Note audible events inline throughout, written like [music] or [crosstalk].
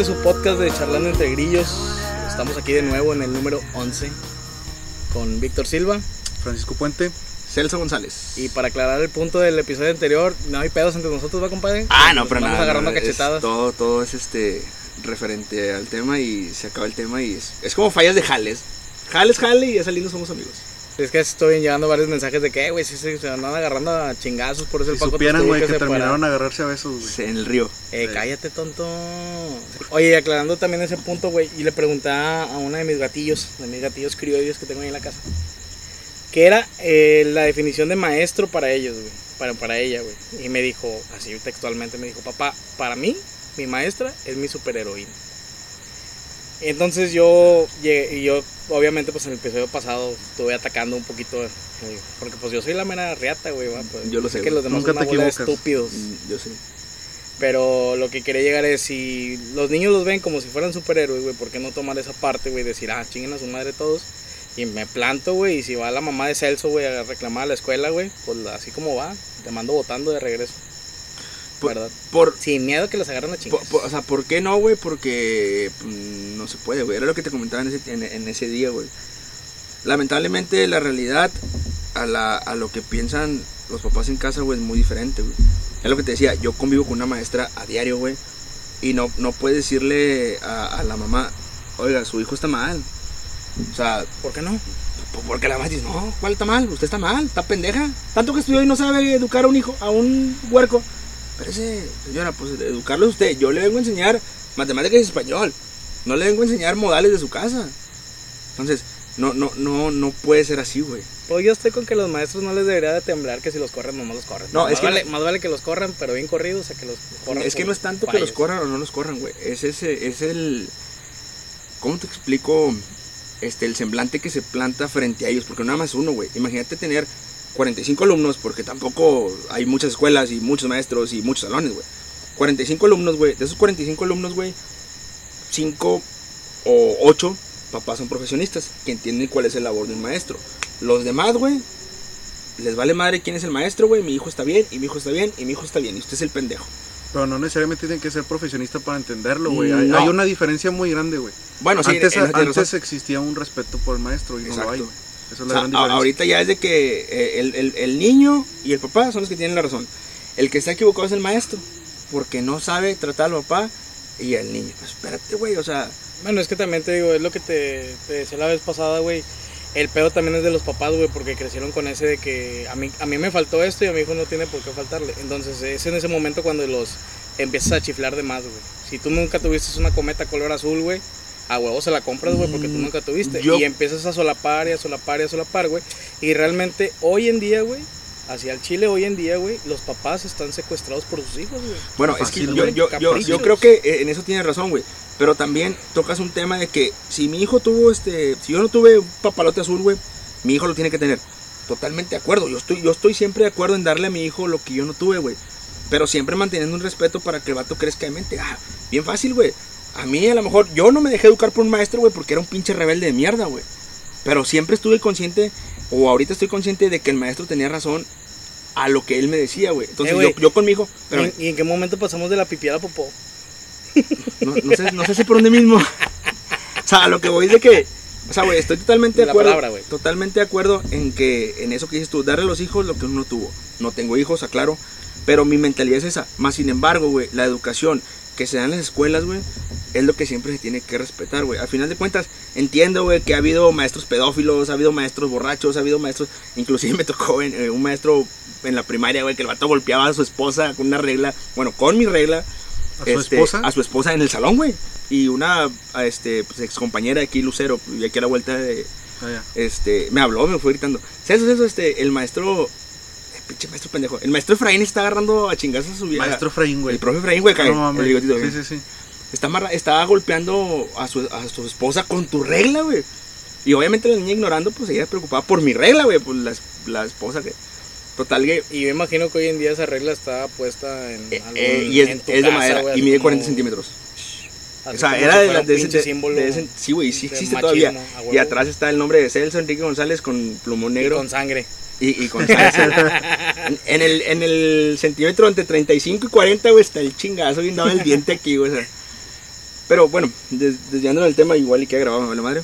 Este es su podcast de Charlando entre Grillos. Estamos aquí de nuevo en el número 11 con Víctor Silva Francisco Puente. Celso González. y para aclarar el punto del episodio anterior, no hay pedos entre nosotros, ¿va, compadre? Ah, no, Nos pero Vamos nada. agarrando no, es cachetadas. todo, todo es este referente al tema y se acaba el tema y es, es como fallas de jales. Jales, jale y ya saliendo somos amigos. Es que estoy llegando varios mensajes de que, "Eh, güey, sí, sí, se andan agarrando a chingazos, por eso el Si Paco supieran, güey, que, separar". terminaron a agarrarse a besos, güey. Sí, En el río. Eh, Sí. cállate, tonto. Oye, aclarando también ese punto, güey, y le preguntaba a una de mis gatillos, de mis gatillos criollos que tengo ahí en la casa, que era eh, la definición de maestro para ellos, güey, para, para ella, güey. Y me dijo, así textualmente, me dijo, papá, para mí, mi maestra es mi superheroína. Entonces yo llegué, y yo obviamente pues en el episodio pasado estuve atacando un poquito, eh, porque pues yo soy la mera riata, güey, pues, Yo lo sé, que los demás Nunca son una te bola de estúpidos. Mm, Yo sé. Pero lo que quería llegar es si los niños los ven como si fueran superhéroes, güey, ¿por qué no tomar esa parte, güey? Decir, ah, chinguen a su madre todos. Y me planto, güey, y si va la mamá de Celso, güey, a reclamar a la escuela, güey, pues así como va, te mando votando de regreso. Por- ¿Verdad? Por, Sin miedo que los agarren a por- o sea, ¿por qué no, güey? Porque mm, no se puede, güey. Era lo que te comentaba en ese, en, en ese día, güey. Lamentablemente la realidad a, la, a lo que piensan los papás en casa, güey, es muy diferente, güey. Es lo que te decía, yo convivo con una maestra a diario, güey. Y no, no puedes decirle a, a la mamá, oiga, su hijo está mal. O sea, ¿Por qué no? Pues Porque la mamá dice, no, ¿cuál está mal? Usted está mal, está pendeja. Tanto que estudió y no sabe educar a un hijo, a un huerco. Pero ese, señora, pues educarlo es usted. Yo le vengo a enseñar matemáticas y español. No le vengo a enseñar modales de su casa. Entonces, no, no, no, no puede ser así, güey. Pues yo estoy con que los maestros no les debería de temblar que si los corren, nomás los corren. No, más es que vale, no- más vale que los corran, pero bien corridos, o sea, que los corran. es que no es tanto que los corran o no los corran, güey. Es ese, es el. ¿Cómo te explico? Este, el semblante que se planta frente a ellos, porque no nada más uno, güey. Imagínate tener 45 alumnos, porque tampoco hay muchas escuelas y muchos maestros y muchos salones, güey. 45 alumnos, güey. De esos 45 alumnos, güey, 5 o 8 papás son profesionistas que entienden cuál es el labor de un maestro. Los demás, güey, les vale madre quién es el maestro, güey. Mi hijo está bien, y mi hijo está bien, y mi hijo está bien, y usted es el pendejo. Pero no necesariamente tienen que ser profesionista para entenderlo, güey. Hay, No. hay una diferencia muy grande, güey. Bueno, sí, antes en- en- tienes antes existía un respeto por el maestro y no lo hay, güey. Esa es O la sea, gran diferencia. ahorita ya es de que eh, el, el- el niño y el papá son los que tienen la razón. El que está equivocado es el maestro, porque no sabe tratar al papá y al niño. Pues espérate, güey, o sea, Bueno, es que también te digo, es lo que te, te decía la vez pasada, güey. El pedo también es de los papás, güey, porque crecieron con ese de que a mí, a mí me faltó esto y a mi hijo no tiene por qué faltarle. Entonces es en ese momento cuando los empiezas a chiflar de más, güey. Si tú nunca tuviste una cometa color azul, güey, a huevo se la compras, güey, porque tú Mm, nunca tuviste. yo- Y empiezas a solapar y a solapar y a solapar, güey. Y realmente hoy en día, güey, hacia el Chile hoy en día, güey, los papás están secuestrados por sus hijos, güey. bueno, es que yo, yo, yo creo que eh, en eso tienes razón, güey. Pero también tocas un tema de que si mi hijo tuvo este, si yo no tuve un papalote azul, güey, mi hijo lo tiene que tener. Totalmente de acuerdo. Yo estoy, yo estoy siempre de acuerdo en darle a mi hijo lo que yo no tuve, güey. Pero siempre manteniendo un respeto para que el vato crezca de mente. Ah, bien fácil, güey. A mí a lo mejor yo no me dejé educar por un maestro, güey, porque era un pinche rebelde de mierda, güey. Pero siempre estuve consciente, o ahorita estoy consciente de que el maestro tenía razón a lo que él me decía, güey. Entonces Eh, yo, yo con mi hijo, ¿Y pero en- ¿Y en qué momento pasamos de la pipi a la popó? [laughs] no, no sé, no sé si por dónde mismo. [laughs] o sea, a lo que voy es de que, o sea, güey, estoy totalmente de acuerdo. palabra, totalmente de acuerdo en que, en eso que dices tú, darle a los hijos lo que uno tuvo. No tengo hijos, aclaro, pero mi mentalidad es esa. Más sin embargo, güey, la educación que se da en las escuelas, güey, es lo que siempre se tiene que respetar, güey. Al final de cuentas, entiendo, güey, que ha habido maestros pedófilos, ha habido maestros borrachos, ha habido maestros, inclusive me tocó en- eh, un maestro en la primaria, güey, que el vato golpeaba a su esposa con una regla, bueno, con mi regla, ¿A su este, esposa? A su esposa en el salón, güey. Y una a este, pues, ex compañera de aquí, Lucero, y aquí a la vuelta de. Ah, ya. Este, me habló, me fue gritando. ¿Sabes eso? Este, el maestro. El pinche maestro pendejo. El maestro Efraín está agarrando a chingazos a su vieja. Maestro Efraín, güey. El profe Efraín, güey, cae, no mames. el bigotito, Sí, güey. sí, sí. Está, está golpeando a su, a su esposa con tu regla, güey. Y obviamente la niña ignorando, pues ella preocupada por mi regla, güey. Pues la, es- la esposa que. Total, que. Y yo imagino que hoy en día esa regla está puesta en. eh, algún- eh, y es, en tu es de casa, madera güey, y mide como- 40 centímetros. así O sea, como era si de, la- de ese, de- de ese- Sí, güey, sí de existe machismo, todavía. Y atrás está el nombre de Celso Enrique González con plumón Y negro. con sangre. Y, y con salsa. en, [laughs] en el, en el centímetro entre 35 y 40, güey, está el chingazo bien dado el diente aquí, güey. o sea. Pero bueno, des- desviándolo del tema, igual y queda grabado, me vale madre.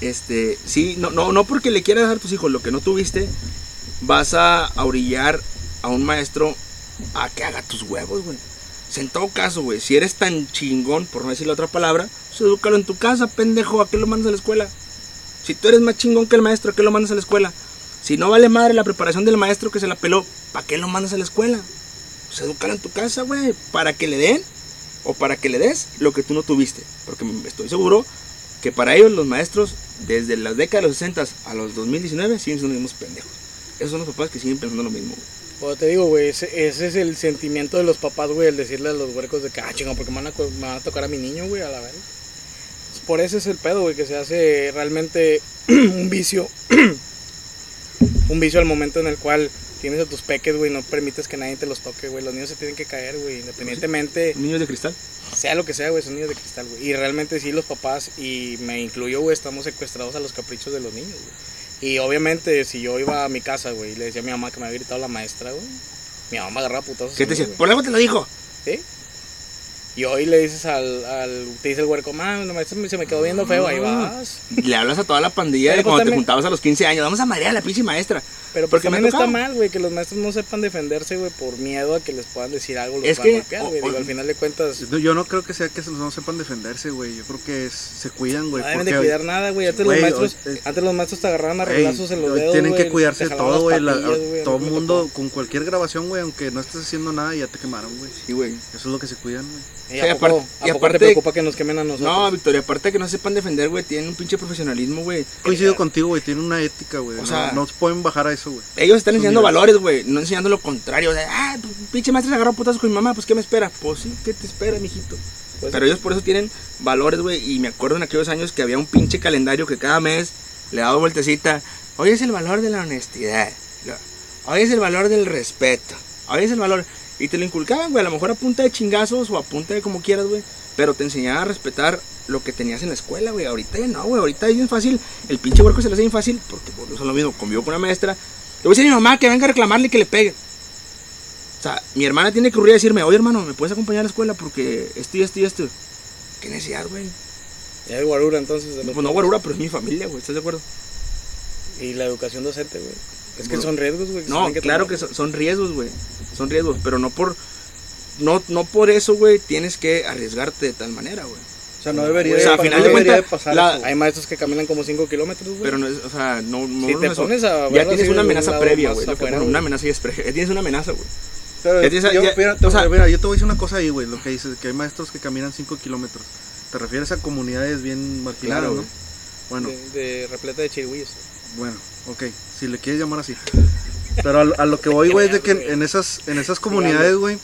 Este, sí, no, no, no porque le quieras dar a tus hijos lo que no tuviste, vas a, orillar a un maestro a que haga tus huevos, güey. En todo caso, güey, si eres tan chingón, por no decir la otra palabra, pues edúcalo en tu casa, pendejo, ¿a qué lo mandas a la escuela? Si tú eres más chingón que el maestro, ¿a qué lo mandas a la escuela? Si no vale madre la preparación del maestro que se la peló, ¿para qué lo mandas a la escuela? Pues edúcalo en tu casa, güey, para que le den o para que le des lo que tú no tuviste. Porque estoy seguro que para ellos los maestros, desde las décadas de los 60 a los 2019, siguen siendo los mismos pendejos. Esos son los papás que siguen pensando lo mismo. güey. Como te digo, güey, ese, es el sentimiento de los papás, güey, el decirle a los huercos de que, ah, chingón, porque me van, a, co- me van a tocar a mi niño, güey, a la verga. Por eso es el pedo, güey, que se hace realmente [clears throat] un vicio. [clears throat] un vicio al momento en el cual tienes a tus peques, güey, no permites que nadie te los toque, güey. Los niños se tienen que caer, güey, independientemente, Niños de cristal. sea lo que sea, güey, son niños de cristal, güey. Y realmente sí, los papás, y me incluyo, güey, estamos secuestrados a los caprichos de los niños, güey. Y obviamente, si yo iba a mi casa, güey, y le decía a mi mamá que me había gritado la maestra, güey, mi mamá me agarraba putazos. ¿Qué te mí, decía? Por algo te lo dijo. ¿Sí? Y hoy le dices al, al te dice el huerco, la maestra se me quedó viendo feo, ahí vas. Le hablas a toda la pandilla de pues cuando te juntabas a los 15 años. Vamos a marear a la pinche maestra. Pero porque Porque también está mal, güey, que los maestros no sepan defenderse, güey, por miedo a que les puedan decir algo, los Es puedan que, golpear, o- güey. Digo, al final de cuentas, Yo no creo que sea que no sepan defenderse, güey. Yo creo que es- se cuidan, güey. no deben porque de cuidar nada, güey. Antes Güey, los maestros, antes los maestros te agarraban a Ey, reglazos en los dedos, tienen güey, que cuidarse jalaban todo, güey. Todo a el mundo, tocó. con cualquier grabación, güey, aunque no estés haciendo nada, ya te quemaron, güey. Sí, güey. Eso es lo que se cuidan, güey. Y Sí, a poco, aparte- ¿a y poco aparte- te preocupa que nos quemen a nosotros? No, Victoria, aparte de que no sepan defender, güey, tienen un pinche profesionalismo, güey. Coincido contigo, güey. Tienen una ética, güey. O no, sea- no pueden bajar a eso, güey. Ellos están enseñando valores, güey, no enseñando lo contrario. De, ah, pues, pinche maestra se agarró putazos con mi mamá, pues ¿qué me espera? Pues sí, ¿qué te espera, mijito? Pues, Pero ellos por eso tienen valores, güey. Y me acuerdo en aquellos años que había un pinche calendario que cada mes le daba vueltecita. Hoy es el valor de la honestidad. Hoy es el valor del respeto. Hoy es el valor. Y te lo inculcaban, güey. A lo mejor a punta de chingazos o a punta de como quieras, güey. Pero te enseñaban a respetar lo que tenías en la escuela, güey. Ahorita ya no, güey. Ahorita es bien fácil. El pinche huerco se le hace bien fácil porque por eso es lo mismo. Convivo con una maestra. Le voy a decir a mi mamá que venga a reclamarle y que le pegue. O sea, mi hermana tiene que ocurrir a decirme, oye hermano, ¿me puedes acompañar a la escuela? Porque esto y esto y esto. ¿Qué necesidad, güey? Ya es guarura entonces. los Pues no guarura, pero es mi familia, güey. ¿Estás de acuerdo? Y la educación docente, güey. Es que Bueno, son riesgos, güey. No, que claro tomar. que son, son riesgos, güey. Son riesgos, pero no por... No, no por eso, güey, tienes que arriesgarte de tal manera, güey. O sea, no debería, O sea, de, a final no de de pasar la-. Hay maestros que caminan como 5 kilómetros, güey. Pero no es, o sea, no... no Si te es- pones a Ya tienes una amenaza previa, güey. bueno, una amenaza ya es pre- ya tienes una amenaza, güey. Pero Ya tienes- yo, ya- mira, o sea- mira, yo te voy a decir una cosa ahí, güey, lo que dices, que hay maestros que caminan 5 kilómetros. ¿Te refieres a comunidades bien marginadas, Claro, no? Bueno, De, de repleta de chirigüillos. bueno, ok, si le quieres llamar así. Pero a, lo- a lo que voy, güey, es de que en, en esas, en esas comunidades, güey,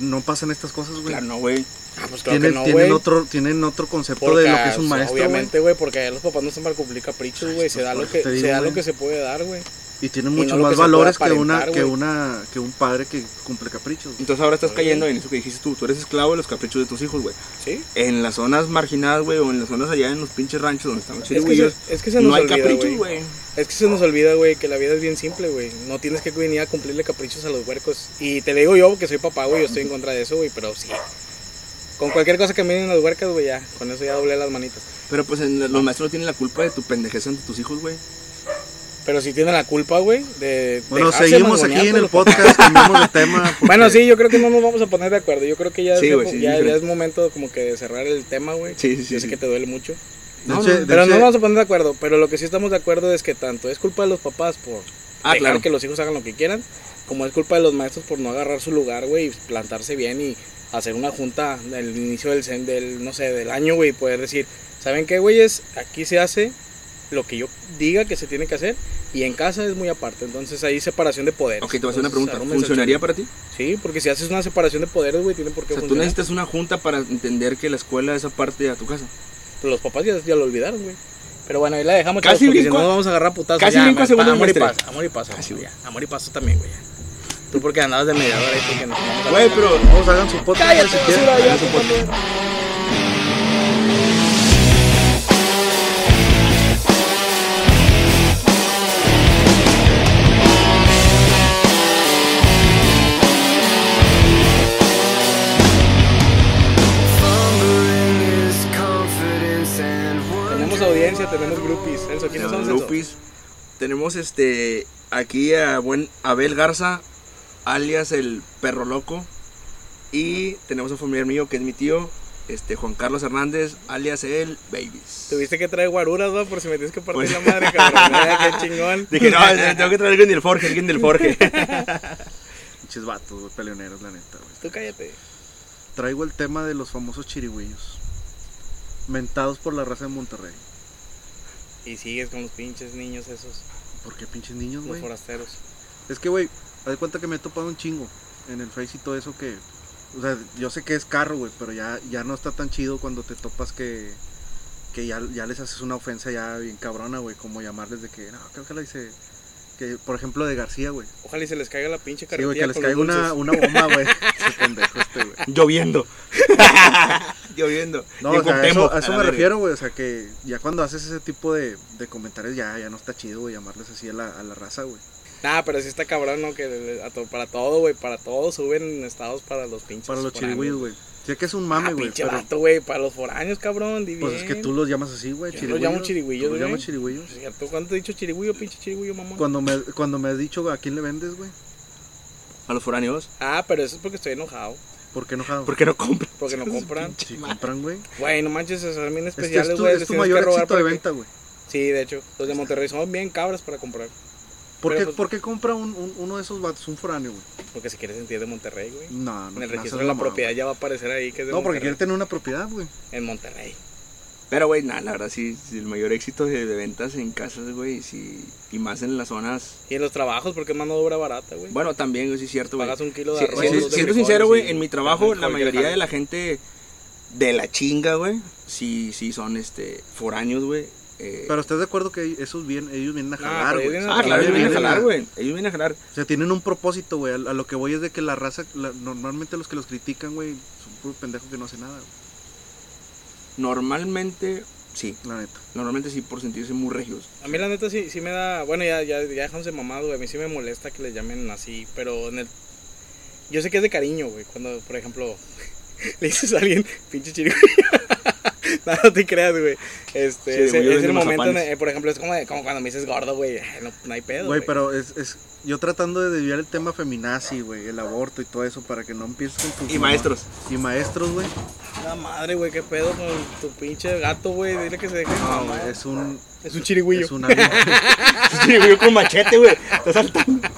no pasan estas cosas, güey. Claro, no, güey. Ah, pues claro tienen, que no, tienen, otro, tienen otro concepto Porque, de lo que es un maestro. Obviamente, güey, porque allá los papás no están para cumplir caprichos, güey. Se Pues da por lo que, se da lo que se puede dar, güey. Y tienen y muchos no más que valores que una, que, una, que un padre que cumple caprichos. Entonces ahora estás cayendo en eso que dijiste tú. Tú eres esclavo de los caprichos de tus hijos, güey. Sí. En las zonas marginadas, güey, o en las zonas allá en los pinches ranchos donde están los Es que, se, es que se nos no hay olvida, caprichos, güey. Es que se nos olvida, güey, que la vida es bien simple, güey. No tienes que venir a cumplirle caprichos a los huercos. Y te digo yo, que soy papá, güey, yo estoy en contra de eso, güey, pero sí. Con cualquier cosa que me den las huercas, güey, ya. Con eso ya doblé las manitas. Pero pues en- los maestros no tienen la culpa de tu pendejez ante tus hijos, güey. Pero sí tienen la culpa, güey, de. Bueno, seguimos aquí en el papás. podcast, cambiamos de tema. [laughs] porque- Bueno, sí, yo creo que no nos vamos a poner de acuerdo. Yo creo que ya, Sí, es, güey, sí, ya, ya es momento como que de cerrar el tema, güey. Sí, sí, sí, Yo sé que te duele mucho. No, dense- no, Pero no vamos a poner de acuerdo. Pero lo que sí estamos de acuerdo es que tanto es culpa de los papás por Ah, dejar claro. que los hijos hagan lo que quieran, como es culpa de los maestros por no agarrar su lugar, güey, y plantarse bien y hacer una junta del inicio del, del no sé, del año, güey, y poder decir, ¿saben qué, güeyes? Aquí se hace lo que yo diga que se tiene que hacer y en casa es muy aparte. Entonces hay separación de poderes. Ok, te voy a hacer una pregunta. ¿Funcionaría para ti? Sí, porque si haces una separación de poderes, güey, tiene por O qué sea, tú funcionar. necesitas una junta para entender que la escuela es aparte a tu casa. Pero los papás ya, ya lo olvidaron, güey. Pero bueno, ahí la dejamos, Casi chavos, brinco si no a- vamos a agarrar putazos. casi ya, brinco a segundo amor y paz, amor y paso. Casi, güey. Amor y paso también, güey. Tú porque andabas de mediador ahí porque nos a Güey, pero Vamos, hagan su podcast. Cállate, si basura, ya, su podcast. Tenemos este aquí a buen Abel Garza, alias el perro loco. Y tenemos un familiar mío que es mi tío, este Juan Carlos Hernández, alias el Babies. Tuviste que traer guaruras, ¿no? Por si me tienes que partir la madre, cabrón. [laughs] Qué chingón. Dije, no, tengo que traer alguien del Forge, alguien del Forge. [laughs] Pinches vatos, peleoneros, la neta, güey. Tú cállate. Traigo el tema de los famosos chirigüillos. Mentados por la raza de Monterrey. Y sigues con los pinches niños esos, ¿Por qué pinches niños, los güey? forasteros. Es que, güey, haz de cuenta que me he topado un chingo en el Face y todo eso que... O sea, yo sé que es carro, güey, pero ya, ya no está tan chido cuando te topas que... Que ya, ya les haces una ofensa ya bien cabrona, güey. Como llamarles de que... No, creo que le dice... Que, por ejemplo, de García, güey. Ojalá y se les caiga la pinche Sí, carretilla güey, que les caiga los una, una bomba, güey. [laughs] Este, güey. Lloviendo. [laughs] Lloviendo. No, o sea, eso, a eso me refiero, güey. O sea, que ya cuando haces ese tipo de, de comentarios ya, ya no está chido, güey, llamarles así a la, a la raza, güey. Nah, pero sí está cabrón, ¿no? Que a to- para todo, güey, para todo suben estados para los pinches Para los chirigüillos, güey. Sé que es un Ah, mame, güey. pinche pero vato, güey, para los foráneos, cabrón, di pues es que tú los llamas así, güey. Yo los llamo chirigüillos, Tú los güey. llamas chirigüillos. ¿cuándo te he dicho chirigüillo, pinche chirigüillo, mamón? Cuando me, cuando me has dicho a quién le vendes, güey. A los foráneos. Ah, pero eso es porque estoy enojado, ¿Por qué enojado? ¿Por qué no compran? porque no [laughs] compran. Si compran, güey. Güey, no manches, esos son bien Es que especiales, es tu, güey. es tu mayor éxito de venta, güey. Sí, de hecho, los de Monterrey son bien cabras para comprar. ¿Por, qué, pues- ¿Por qué compra un, un- uno de esos vatos, un foráneo, güey? Porque se quiere sentir de Monterrey, güey. No, no. En el registro de la propiedad ya va a aparecer ahí que es de No, porque quiere tener una propiedad, güey. En Monterrey. Pero, güey, nada, la verdad, sí, sí, el mayor éxito de, de ventas en casas, güey, sí, y más en las zonas. Y en los trabajos, porque es mano de obra barata, güey. Bueno, también, güey, sí es cierto, güey. Pagas un kilo de arroz. siendo, dos de siendo frijoles sincero, güey, en mi trabajo, la mayoría de la gente de la chinga, güey, sí, sí son, este, foráneos, güey. eh, Pero estás de acuerdo que esos vienen, ellos vienen a No, jalar, güey. ah, claro, ellos vienen a jalar, güey. Ellos vienen a jalar. O sea, tienen un propósito, güey. A, a lo que voy es de que la raza, la- normalmente los que los critican, güey, son puros pendejos que no hacen nada, güey. Normalmente, sí. La neta. Normalmente sí, por sentirse muy regios. A mí la neta sí, sí me da, bueno, ya, ya, ya dejándose mamado, güey, a mí sí me molesta que les llamen así, pero en el... Yo sé que es de cariño, güey, cuando, por ejemplo, [laughs] le dices a alguien, pinche chirigüillo. [laughs] [laughs] no, no te creas, güey. Este, es, Chirigüillo es el momento, en por ejemplo, es como, de- como cuando me dices gordo, güey, no, no hay pedo, Güey, güey. pero es, es. Yo tratando de desviar el tema feminazi, güey, el aborto y todo eso para que no empieces con tus. Y maestros. Y maestros, güey. La madre, güey, qué pedo con tu pinche gato, güey, dile que se deje. de No, güey, es un. es un chirigüillo. Es un alien. [laughs] Chirigüillo con machete, güey. Está saltando.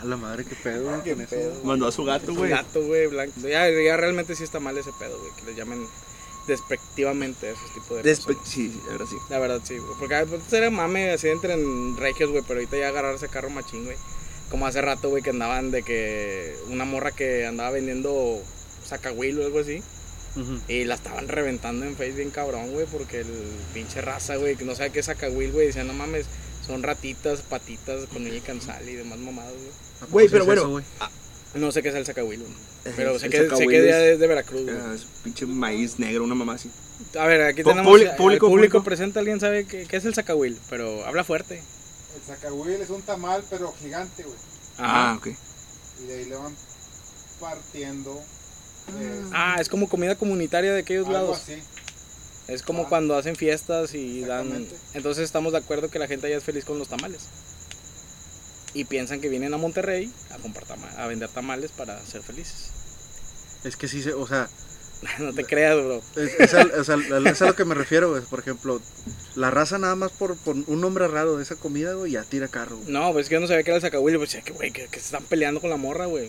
A la madre, qué pedo, güey. Mandó a su gato, güey. gato, güey, blanco. Ya, ya realmente sí está mal ese pedo, güey, que le llamen despectivamente a esos tipos de Despe- personas. sí, sí, ahora sí. La verdad, sí, güey. Porque antes era mame así entre en regios, güey, pero ahorita ya agarrarse carro machín, güey. Como hace rato, güey, que andaban de que una morra que andaba vendiendo sacahuil o algo así. Ujú. Y la estaban reventando en Face bien cabrón, güey, porque el pinche raza, güey, que no sabe qué es sacahuil, güey, decían, no mames, son ratitas, patitas con uña y cansal y demás mamadas, güey. ¿A poco Güey, pero es bueno. eso, güey? No sé qué es el sacahuil, güey. Pero El sé que, sé que ya es- de Veracruz, güey. Ah, es pinche maíz negro, una mamá así. A ver, aquí tenemos público, público, presente, alguien sabe qué, qué es el sacahuil, pero habla fuerte. El zacahuil es un tamal, pero gigante, güey. Ah, ok. Y de ahí le van partiendo. eh, Ah, es como comida comunitaria de aquellos algo lados. así. Es como Ah. cuando hacen fiestas y dan... Entonces estamos de acuerdo que la gente allá es feliz con los tamales. Y piensan que vienen a Monterrey a comprar tama- a vender tamales para ser felices. Es que sí, se, o sea, [laughs] no te creas, bro. es, es, al- es al- es a lo que me refiero, güey. Por ejemplo, la raza nada más por, por un nombre raro de esa comida, güey, ya tira carro, güey. No, pues es que yo no sabía que era el sacahuil. Pues que, güey, que, que se están peleando con la morra, güey.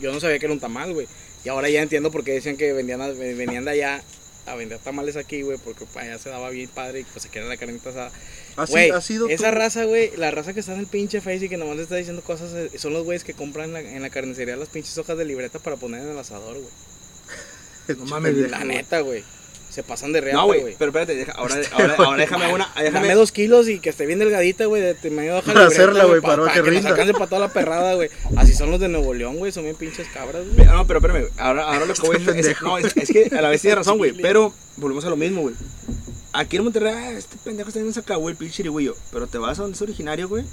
Yo no sabía que era un tamal, güey. Y ahora ya entiendo por qué decían que vendían venían de allá a vender tamales aquí, güey. Porque allá se daba bien padre y pues se quería la carnita asada. ¿Ha, si- Güey, ha sido esa tú- raza, güey, la raza que está en el pinche Face y que nomás le está diciendo cosas, eh, son los güeyes que compran en la, en la carnicería las pinches hojas de libreta para poner en el asador, güey. [laughs] No mames, La neta, güey. Se pasan de No, güey. güey, pero espérate, deja- ahora, ahora, ahora déjame una. Dame Déjame, dos kilos y que esté bien delgadita, güey, de, medio hoja de Para hacerla, güey, para pa- que nos rinda. alcance para toda la perrada, güey. Así son los de Nuevo León, güey, son bien pinches cabras, güey. No, pero espérame, ahora, ahora lo que voy a decir es, no, es, es que a la vez tiene razón, güey, pero volvemos a lo mismo, güey. Aquí en Monterrey, ah, este pendejo está en un sacahuil, pinche chirigüillo, pero te vas a donde es originario, güey,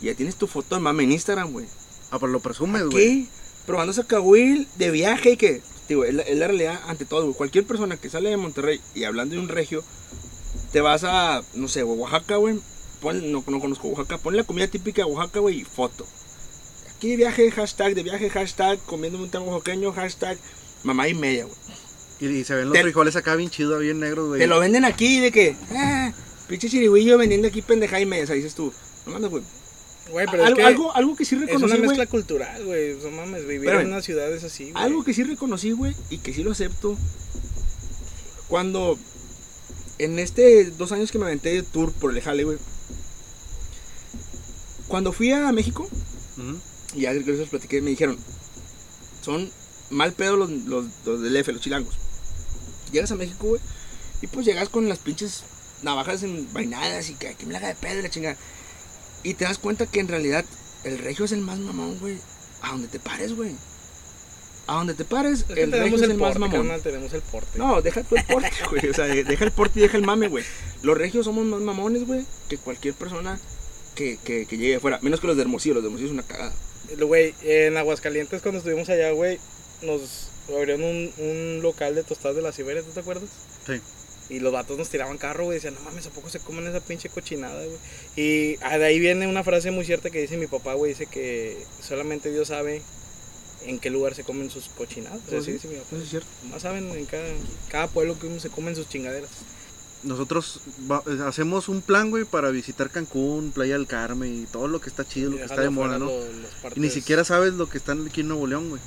y ya tienes tu foto de mame en Instagram, güey. Ah, pero lo presumes, güey. ¿Qué? Probando sacahuil de viaje y que, digo, es la, es la realidad ante todo, güey. Cualquier persona que sale de Monterrey y hablando de un regio, te vas a, no sé, Oaxaca, güey. Pon, no, no conozco Oaxaca. Pon la comida típica de Oaxaca, güey, y foto. Aquí de viaje, hashtag, de viaje, hashtag, comiéndome un tango oaxaqueño, hashtag, mamá y media, güey. Y, y se ven los Te- frijoles acá bien chidos, bien negros, güey. Te lo venden aquí de que, ah, pinche chirigüillo vendiendo aquí pendeja y media, o sea, dices tú. No mames, güey. Güey, pero es Algo, que algo, algo que sí es reconocí, una güey. mezcla cultural, güey. No mames, vivir Espérame. en una ciudad es así, güey. Algo que sí reconocí, güey, y que sí lo acepto. Cuando en este dos años que me aventé de tour por el Jale, güey. Cuando fui a México, Ujú. y ya que les platiqué, me dijeron, son mal pedo los, los, los del F, los chilangos. Llegas a México, güey, y pues llegas con las pinches navajas envainadas y que, que me la haga de pedo y la chingada. Y te das cuenta que en realidad el regio es el más mamón, güey. A donde te pares, güey. A donde te pares, Es que el regio tenemos es el el más mamón. carnal, tenemos el porte. No, deja tu el porte, [laughs] güey. O sea, de- deja el porte y deja el mame, güey. Los regios somos más mamones, güey, que cualquier persona que, que, que llegue afuera. Menos que los de Hermosillo. Los de Hermosillo es una cagada. Güey, en Aguascalientes cuando estuvimos allá, güey, nos abrieron un, un local de tostadas de la Siberia, ¿tú te acuerdas? Sí. Y los vatos nos tiraban carro, güey, decían, no mames, ¿a poco se comen esa pinche cochinada, güey? Y ah, de ahí viene una frase muy cierta que dice mi papá, güey, dice que solamente Dios sabe en qué lugar se comen sus cochinadas. O sea, Pues sí, sí, mi papá. Eso es cierto. Más saben en cada, cada pueblo que uno se comen sus chingaderas. Nosotros va- eh, hacemos un plan, güey, para visitar Cancún, Playa del Carmen y todo lo que está chido, lo que está de moda, ¿no? lo- Y ni siquiera sabes lo que está aquí en Nuevo León, güey.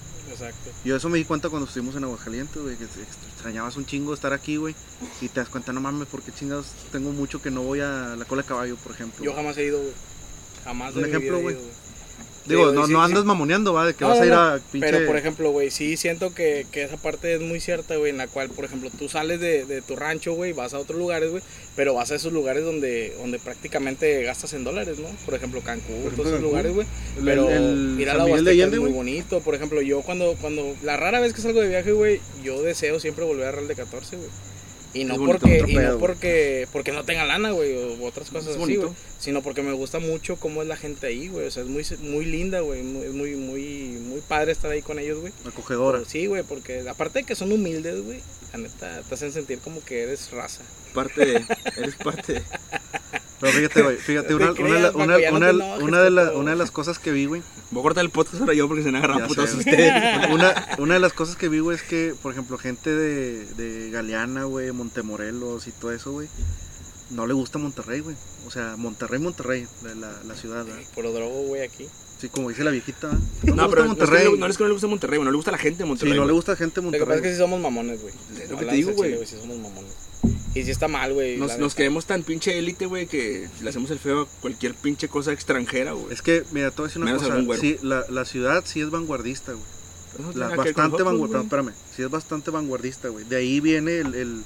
Exacto. Yo eso me di cuenta cuando estuvimos en Aguascalientes, güey, que extrañabas un chingo estar aquí, güey. Y te das cuenta, no mames, porque chingados tengo mucho que no voy a la cola de caballo, por ejemplo. Yo jamás he ido, güey. Jamás Un ejemplo, güey. Digo, Sí, no, sí, no andas mamoneando, va, de que vas a ir a pinche... Pero por ejemplo, güey, sí siento que, que esa parte es muy cierta, güey, en la cual, por ejemplo, tú sales de, de tu rancho, güey, vas a otros lugares, güey, pero vas a esos lugares donde, donde prácticamente gastas en dólares, ¿no? Por ejemplo, Cancún, Por ejemplo, todos esos Cancún. lugares, güey. Pero el ir a San la Huasteca Allende, es muy bonito. Por ejemplo, yo cuando, cuando, la rara vez que salgo de viaje, güey, yo deseo siempre volver a Real de 14, güey. Y no, porque, y no porque, porque no tenga lana, güey, o otras cosas así, güey. Sino porque me gusta mucho cómo es la gente ahí, güey. O sea, es muy, muy linda, güey. muy- Es muy, muy, muy padre estar ahí con ellos, güey. Acogedora. Pero Sí, güey, porque aparte de que son humildes, güey, la neta, te hacen sentir como que eres raza. Parte de. Eres parte de. [laughs] Pero fíjate, güey, fíjate, una, una, creas, una, Paco, ya no una- te enojes, una de la- una de las cosas que vi, güey, Voy a cortar el podcast ahora yo porque se me agarran putos sé, güey. ustedes. una, una de las cosas que vi, güey, es que, por ejemplo, gente de, de Galeana, güey, Montemorelos y todo eso, güey, no le gusta Monterrey, güey. O sea, Monterrey, Monterrey, la, la, la ciudad, ¿verdad? Puro drogo, güey, aquí. Sí, como dice la viejita. No, pero gusta no es, que Monterrey. no, no es que no le guste Monterrey, güey, no le gusta la gente de sí, Monterrey. no le güey. gusta gente de Lo que pasa es Monterrey. que sí somos mamones, güey. Es lo que te digo, güey. Sí somos mamones. Y sí está mal, güey. Nos, nos creemos tan pinche élite, güey, que le hacemos el feo a cualquier pinche cosa extranjera, güey. Es que, mira, te voy a decir una Menos cosa. Sí, la, la ciudad sí es vanguardista, güey. No bastante vanguardista. güey. espérame, sí es bastante vanguardista, güey. De ahí viene el, el-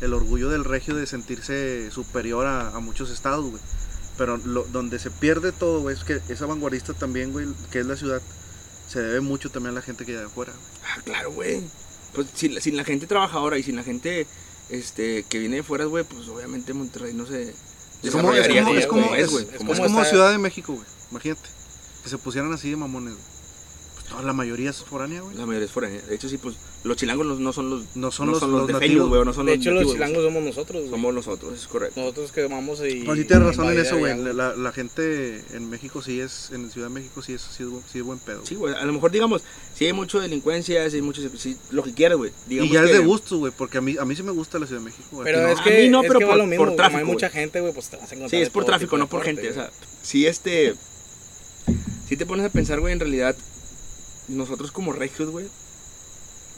el orgullo del regio de sentirse superior a, a muchos estados, güey. Pero lo- donde se pierde todo, güey, es que esa vanguardista también, güey, que es la ciudad, se debe mucho también a la gente que hay de afuera. güey. Ah, claro, güey. Pues sin, la- sin la gente trabajadora y sin la gente este, que viene de fuera, güey, pues obviamente Monterrey no se Es como- es como- es como- es. Ciudad de México, güey. Imagínate. Que se pusieran así de mamones, güey. Pues toda la mayoría es foránea, güey. La mayoría es fuera. De hecho, sí, pues los chilangos no- no son los, No son los- los de nativos. Feños, güey, no son De los hecho, los nativos, chilangos somos nosotros, güey. Somos nosotros, es correcto. Nosotros que vamos y... No, sí tienes razón en eso, güey. La, la gente en México sí es, en Ciudad de México sí es, sí es, sí es buen pedo. Sí, güey, a lo mejor digamos, si hay mucha delincuencia, si hay mucho, sí, lo que quieras, güey. y ya es que- de gusto, güey, porque a mí, a mí sí me gusta la Ciudad de México. güey. Pero es no. A que, mí no, es pero que por- lo mismo, por como tráfico, hay mucha gente, güey, pues te vas a encontrar Sí, es por tráfico, no por gente. O sea, si este. Si te pones a pensar, güey, en realidad, nosotros como regios, güey,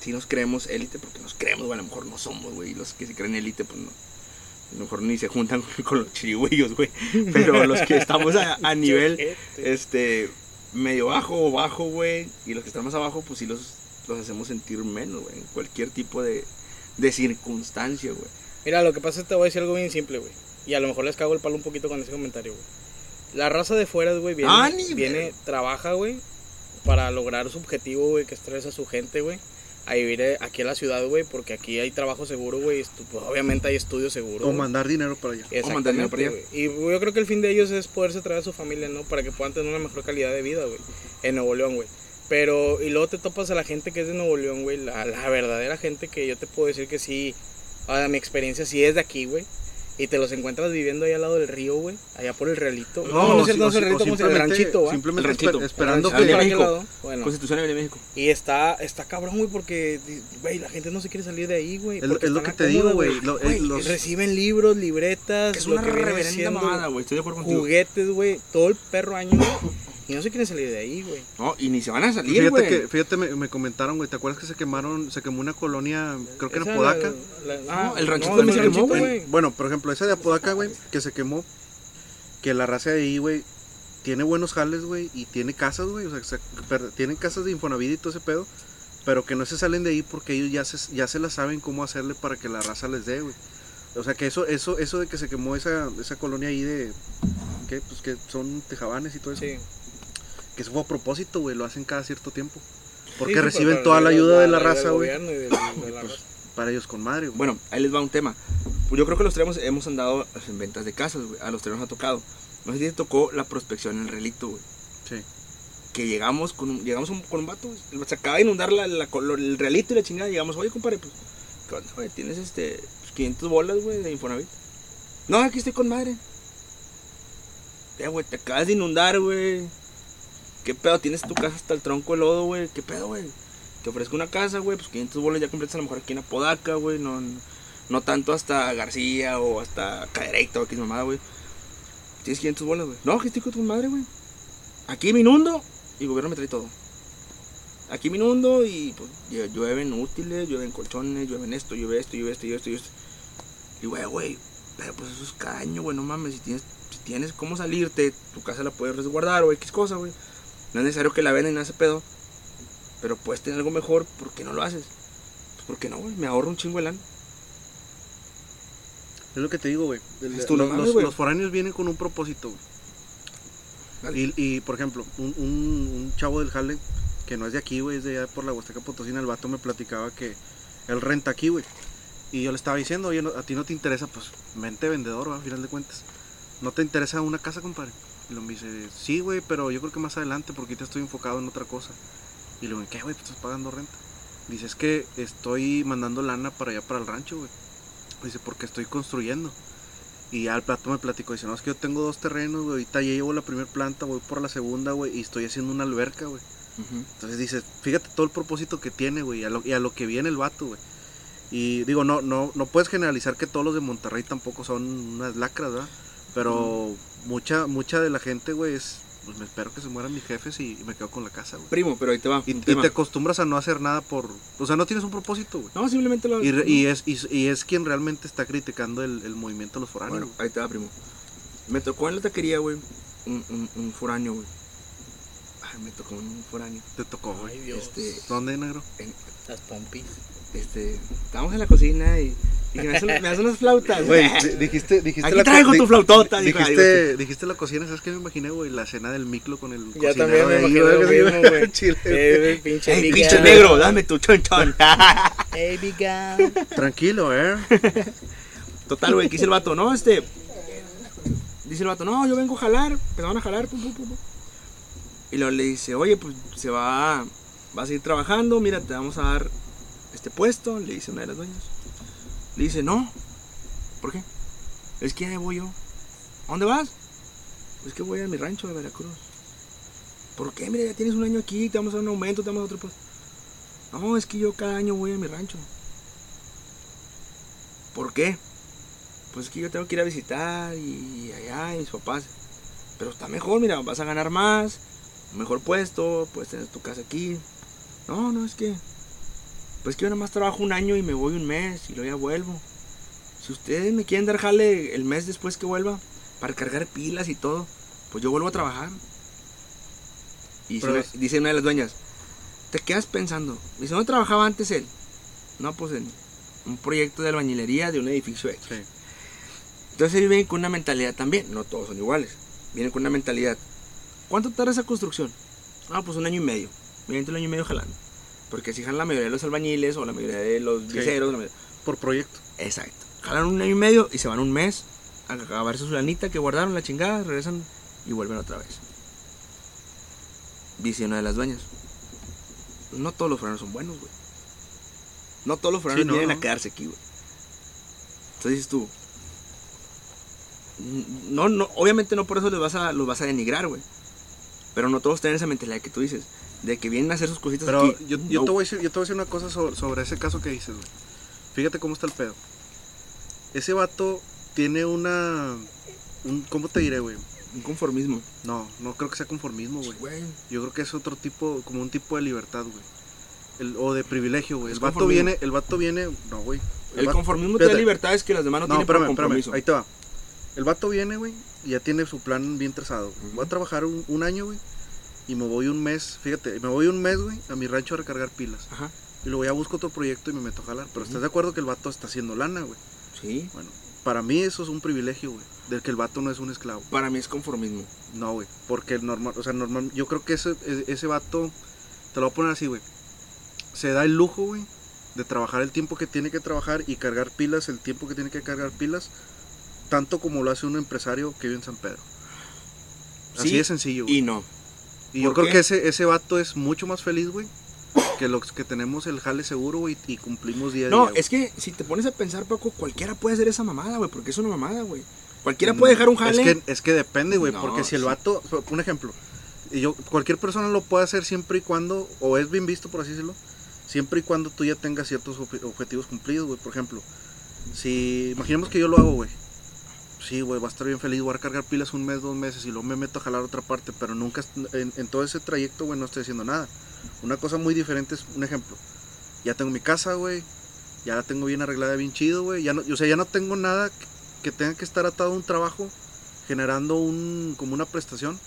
si nos creemos élite, porque nos creemos, güey, a lo mejor no somos, güey. Y los que se creen élite, pues no. A lo mejor ni se juntan [laughs] con los chirigüillos, güey. Pero los que estamos a, a [laughs] nivel, Ojete. este, medio bajo o bajo, güey, y los que están más abajo, pues sí los, los hacemos sentir menos, güey, en cualquier tipo de, de circunstancia, gügüey. Mira, lo que pasa es que te voy a decir algo bien simple, güey. Y a lo mejor les cago el palo un poquito con ese comentario, güey. La raza de fuera, güey, viene, Ah, viene trabaja, güey, para lograr su objetivo, güey, que estresa a su gente, güey. A vivir eh, aquí en la ciudad, güey, porque aquí hay trabajo seguro, güey. pues, obviamente hay estudio seguro. O mandar dinero para allá. O mandar dinero para allá. Y yo creo que el fin de ellos es poderse traer a su familia, ¿no? Para que puedan tener una mejor calidad de vida, güey. En Nuevo León, güey. Pero, y luego te topas a la gente que es de Nuevo León, güey. La, la verdadera gente que yo te puedo decir que sí, a mi experiencia sí es de aquí, güey. Y te los encuentras viviendo ahí al lado del río, güey. Allá por el realito. No, No, no, es cierto, no es si- el o realito, ¿cómo se llama? El ranchito, ¿va? Simplemente El ranchito. esper- esperando El ranchito. que... Bueno. Constitución de México. Y está, está cabrón, güey, porque, güey, la gente no se quiere salir de ahí, güey. Es, lo que te digo, güey. lo- los- Reciben libros, libretas, Que es lo una que viene reverenda mamada, güey. Estoy de acuerdo contigo. juguetes, güey, todo el perro año, y no se quieren salir de ahí, güey. No, y ni se van a salir, Fíjate güey. que, fíjate, me, me comentaron, güey, ¿te acuerdas que se quemaron, se quemó una colonia, creo que en Esa, Apodaca? la- la- No, el ranchito no, también se quemó, güey. Bueno, por ejemplo, esa de Apodaca, güey, que se quemó, que la raza de ahí, güey, tiene buenos jales, güey, y tiene casas, güey, o sea, se- per- tienen casas de Infonavit y todo ese pedo, pero que no se salen de ahí porque ellos ya se, ya se la saben cómo hacerle para que la raza les dé, güey. O sea, que eso, eso, eso de que se quemó esa, esa colonia ahí de, ¿qué? Pues que son tejabanes y todo eso. Sí. Que eso fue a propósito, güey, lo hacen cada cierto tiempo. Porque Sí, sí, reciben toda la ayuda de la raza, güey. Pues, para ellos con madre, güey. Bueno, ahí les va un tema. Pues yo creo que los tres hemos, hemos andado en ventas de casas, güey. A los tres nos ha tocado. No sé si te tocó la prospección en el relito, güey. Sí. Que llegamos con un, llegamos con un vato, güey. Se acaba de inundar la, el realito y la chingada. Llegamos, oye, compadre, pues, ¿qué onda, güey? Tienes este, pues, 500 bolas, güey, de Infonavit. No, aquí estoy con madre. Ya, güey, te acabas de inundar, güey. ¿Qué pedo? Tienes tu casa hasta el tronco de lodo, güey. ¿Qué pedo, güey? Te ofrezco una casa, güey, pues 500 bolas ya completas a lo mejor aquí en Apodaca, güey. No, no, tanto hasta García o hasta Cadereyta o aquí mamada, güey. Tienes 500 bolas, güey. No, que estoy con tu madre, güey. Aquí me inundo y el gobierno me trae todo. Aquí me inundo y pues llueven útiles, llueven colchones, llueven esto, llueve esto, llueve esto, llueve esto, llueve esto. Y güey, güey, pero pues eso es caño, güey, no mames, si tienes, si tienes cómo salirte, tu casa la puedes resguardar o X cosa, güey. No es necesario que la vendan ese pedo. Pero puedes tener algo mejor, ¿por qué no lo haces? Pues porque no, güey, me ahorro un chingo de lana. Es lo que te digo, güey. No los, foráneos vienen con un propósito, güey. Y, y, por ejemplo, un, un- un chavo del jale, que no es de aquí, güey, es de allá por la Huasteca Potosina, el vato me platicaba que él renta aquí, güey. Y yo le estaba diciendo, oye, no- a ti no te interesa, pues, mente vendedor, ¿va? a final de cuentas. ¿No te interesa una casa, compadre? Y lo me dice, sí, güey, pero yo creo que más adelante, porque ahorita estoy enfocado en otra cosa. Y le digo, ¿qué, güey? Pues estás pagando renta. Dice, es que estoy mandando lana para allá, para el rancho, güey. Dice, porque estoy construyendo. Y ya el plato me platicó, dice, no, es que yo tengo dos terrenos, güey, ahorita ya llevo la primera planta, voy por la segunda, güey, y estoy haciendo una alberca, güey. Entonces dice, fíjate todo el propósito que tiene, güey, y a lo, y a lo que viene el vato, güey. Y digo, no, no, no puedes generalizar que todos los de Monterrey tampoco son unas lacras, ¿verdad? Pero mucha, mucha de la gente, güey, es, pues me espero que se mueran mis jefes y, y me quedo con la casa, güey. Primo, pero ahí te va. Y, te acostumbras a no hacer nada por, o sea, no tienes un propósito, güey. No, simplemente lo. Y, re- y es, y, y es quien realmente está criticando el, el movimiento de los foráneos. Bueno, ahí te va, primo. Me tocó en la taquería, güey, un, un, un foráneo, güey. Ay, me tocó un foráneo. Te tocó, güey. Ay, Dios. Este, ¿Dónde, negro? en- Las pompis. este, estábamos en la cocina y, y me, hacen, me hacen unas flautas, Güey, güey. di- dijiste, dijiste Aquí la traigo tu flautota, Dijiste, dijiste la cocina, ¿sabes qué me imaginé, güey? La cena del miclo con el Ya también me imaginé güey, lo mismo, iba güey. [laughs] Chile. Eh, pinche Ey, pinche negro, dame tu chonchón. Hey, [laughs] Big Al. Tranquilo, ¿eh? [laughs] Total, güey, ¿qué dice el vato? No, este. Dice el vato, no, yo vengo a jalar. Empezaron a jalar, pum, pum, pum, pum. Y luego le dice, oye, pues se va. Vas a ir trabajando, mira, te vamos a dar este puesto. Le dice una de las dueñas. Le dice, no. ¿Por qué? Es que ya voy yo. ¿A dónde vas? Es que voy a mi rancho de Veracruz. ¿Por qué? Mira, ya tienes un año aquí, te vamos a un aumento, te vamos a otro puesto. No, es que yo cada año voy a mi rancho. ¿Por qué? Pues es que yo tengo que ir a visitar y allá y mis papás. Pero está mejor, mira, vas a ganar más, mejor puesto, puedes tener tu casa aquí. No, no, es que. Pues que yo nada más trabajo un año y me voy un mes y luego ya vuelvo. Si ustedes me quieren dar jale el mes después que vuelva, para cargar pilas y todo, pues yo vuelvo a trabajar. Y dice una- es- dice una de las dueñas, te quedas pensando, dice, ¿dónde trabajaba antes él? No, pues en un proyecto de albañilería de un edificio X. Sí. Entonces ellos vienen con una mentalidad también, no todos son iguales. Vienen con una mentalidad. ¿Cuánto tarda esa construcción? Ah, pues un año y medio. Vienen un año y medio jalando. Porque si jalan la mayoría de los albañiles o la mayoría de los Sí. mayoría- Por proyecto. Exacto. Jalan un año y medio y se van un mes a acabar su lanita que guardaron la chingada, regresan y vuelven otra vez. Dice una de las dueñas. No todos los foranos son buenos, güey. No todos los Sí, no, vienen no. a quedarse aquí, güey. Entonces dices tú, no, no, obviamente no por eso los vas a, los vas a denigrar, güey. Pero no todos tienen esa mentalidad que tú dices, de que vienen a hacer sus cositas Pero aquí. yo, yo No. te voy a decir, yo te voy a decir una cosa sobre, sobre ese caso que dices, güey. Fíjate cómo está el pedo. Ese vato tiene una... Un, ¿Cómo te diré, güey? Un conformismo. No, no creo que sea conformismo, güey. Yo creo que es otro tipo, como un tipo de libertad, güey. El- o de privilegio, güey. El vato conformismo. viene, el vato viene, no, güey. El vato- conformismo te da libertades que las demás no, No, tienen por espérame, espérame, compromiso. ahí te va. El vato viene, güey, y ya tiene su plan bien trazado. Ujú. Voy a trabajar un, un año, güey, y me voy un mes, fíjate, me voy un mes, güey, a mi rancho a recargar pilas. Ajá. Y luego ya busco otro proyecto y me meto a jalar. Pero ¿estás de acuerdo que el vato está haciendo lana, güey? Sí. Bueno, para mí eso es un privilegio, güey, del que el vato no es un esclavo. Para mí es conformismo. No, güey, porque el normal, o sea, normal, yo creo que ese, e- ese vato, te lo voy a poner así, güey, se da el lujo, güey, de trabajar el tiempo que tiene que trabajar y cargar pilas el tiempo que tiene que cargar pilas, tanto como lo hace un empresario que vive en San Pedro. Así Sí, de sencillo, güey. Y no. Y, yo ¿por creo qué? que ese, ese vato es mucho más feliz, güey, que los que tenemos el jale seguro, güey, y cumplimos día a No, día. es que si te pones a pensar, Paco, cualquiera puede hacer esa mamada, güey, porque es una mamada, güey. Cualquiera puede dejar un jale. Es que, es que depende, güey, No, porque si el sí. vato, un ejemplo, yo, cualquier persona lo puede hacer siempre y cuando, o es bien visto, por así decirlo, siempre y cuando tú ya tengas ciertos ob- objetivos cumplidos, güey. Por ejemplo, si, imaginemos que yo lo hago, güey. Sí, güey, va a estar bien feliz, voy a cargar pilas un mes, dos meses y luego me meto a jalar a otra parte, pero nunca, en, en todo ese trayecto, güey, no estoy haciendo nada. Una cosa muy diferente es, un ejemplo, ya tengo mi casa, güey, ya la tengo bien arreglada, bien chido, güey, ya no, o sea, ya no tengo nada que- tenga que estar atado a un trabajo generando un, como una prestación,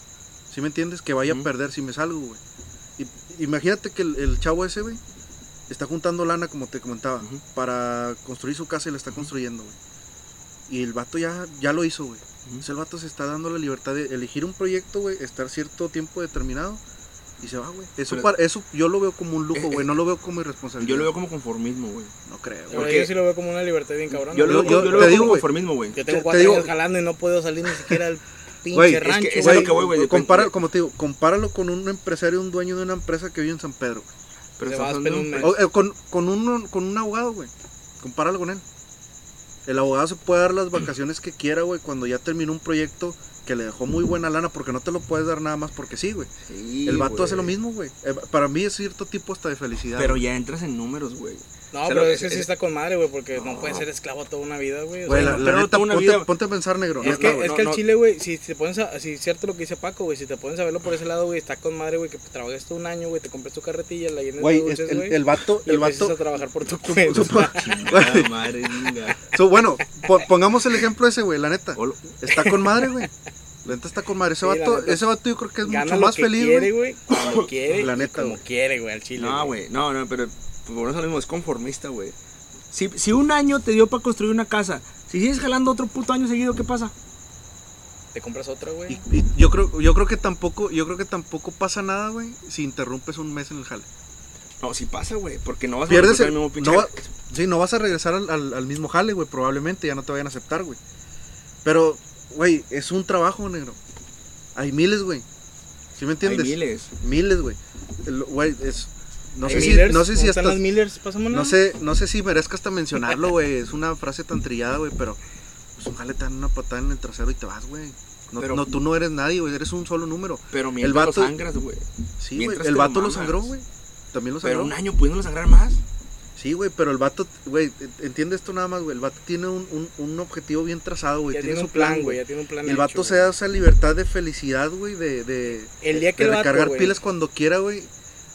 ¿sí me entiendes? Que vaya a perder si me salgo, güey. Imagínate que el, el chavo ese, güey, está juntando lana, como te comentaba, para construir su casa y la está construyendo, güey. Y el vato ya, ya lo hizo, güey. Ujú. Entonces el vato se está dando la libertad de elegir un proyecto, güey, estar cierto tiempo determinado y se va, güey. Eso, para- eso yo lo veo como un lujo, Eh, güey, eh, no lo veo como irresponsabilidad. Yo lo veo como conformismo, güey. No creo, güey. Porque- yo sí lo veo como una libertad bien cabrón. Yo, lo Yo- veo, yo yo lo te veo digo, como conformismo, güey. Yo tengo te cuatro digo- años jalando y no puedo salir ni siquiera al [laughs] pinche Güey, es que rancho. es a lo que voy, güey, Compara, como te digo, compáralo con un empresario, un dueño de una empresa que vive en San Pedro. güey. Pero Te vas hablando en un. O, eh, con, con, un, con un abogado, güey. Compáralo con él. El abogado se puede dar las vacaciones que quiera, güey, cuando ya terminó un proyecto que le dejó muy buena lana, porque no te lo puedes dar nada más porque sí, güey. Sí, El vato güey. hace lo mismo, güey. Eh, para mí es cierto tipo hasta de felicidad. Pero güey. ya entras en números, güey. No, pero lo- ese sí es- está con madre, güey, porque no, No. puedes ser esclavo toda una vida, güey. o Güey, sea, la, no, la pero no neta, ponte, a pensar, negro. Es que, güey. es que no, el no. chile, güey, si te pones a, si es cierto lo que dice Paco, güey, si te pones a verlo por ese lado, güey, está con madre, güey, que trabajes todo un año, güey, te compres tu carretilla, la llenes Güey, de es- dulces, el, güey, el vato, y el vato, a trabajar por tu [laughs] cuenta. [laughs] Chingada madre, bueno, po- pongamos el ejemplo ese, güey, la neta. Está con madre, güey. La neta está con madre. Ese Sí, la vato, neta. ese vato yo creo que es mucho más que feliz, quiere, güey. güey, cuando [laughs] quiere, La y neta, como güey. quiere, güey, al chile. No, güey, no, no, pero pues, por eso mismo es conformista, güey. Si, si un año te dio para construir una casa, si sigues jalando otro puto año seguido, ¿qué pasa? Te compras otra, güey. Y, y yo creo, yo creo que tampoco, yo creo que tampoco pasa nada, güey, si interrumpes un mes en el jale. No, sí pasa, güey, porque no vas a Pierdes recuperar el, el mismo pinche no va- sí, no vas a regresar al, al- al mismo jale, güey, probablemente ya no te vayan a aceptar, güey. Pero, güey, es un trabajo, negro. Hay miles, güey. ¿Sí me Hay entiendes? miles. Miles, güey. El- Güey, es no sé si no sé si ¿dónde hasta las Millers? No sé, no sé si merezca hasta mencionarlo, güey. Es una frase tan trillada, güey, pero pues un jale te dan una patada en el trasero y te vas, güey. No, Pero- no, tú no eres nadie, güey, eres un solo número. Pero mientras vato- lo sangras, güey. Sí, güey. El lo vato lo sangró, güey. También lo Pero sangró. un año pudiéndolo sangrar más. Sí, güey, pero el vato, güey, entiende esto nada más, güey. El vato tiene un, un, un objetivo bien trazado, güey. ya Tiene, tiene su un plan, güey, ya tiene un plan El vato hecho, se da esa libertad de felicidad, güey, de, de, El día que de el vato, recargar güey, pilas cuando quiera, güey.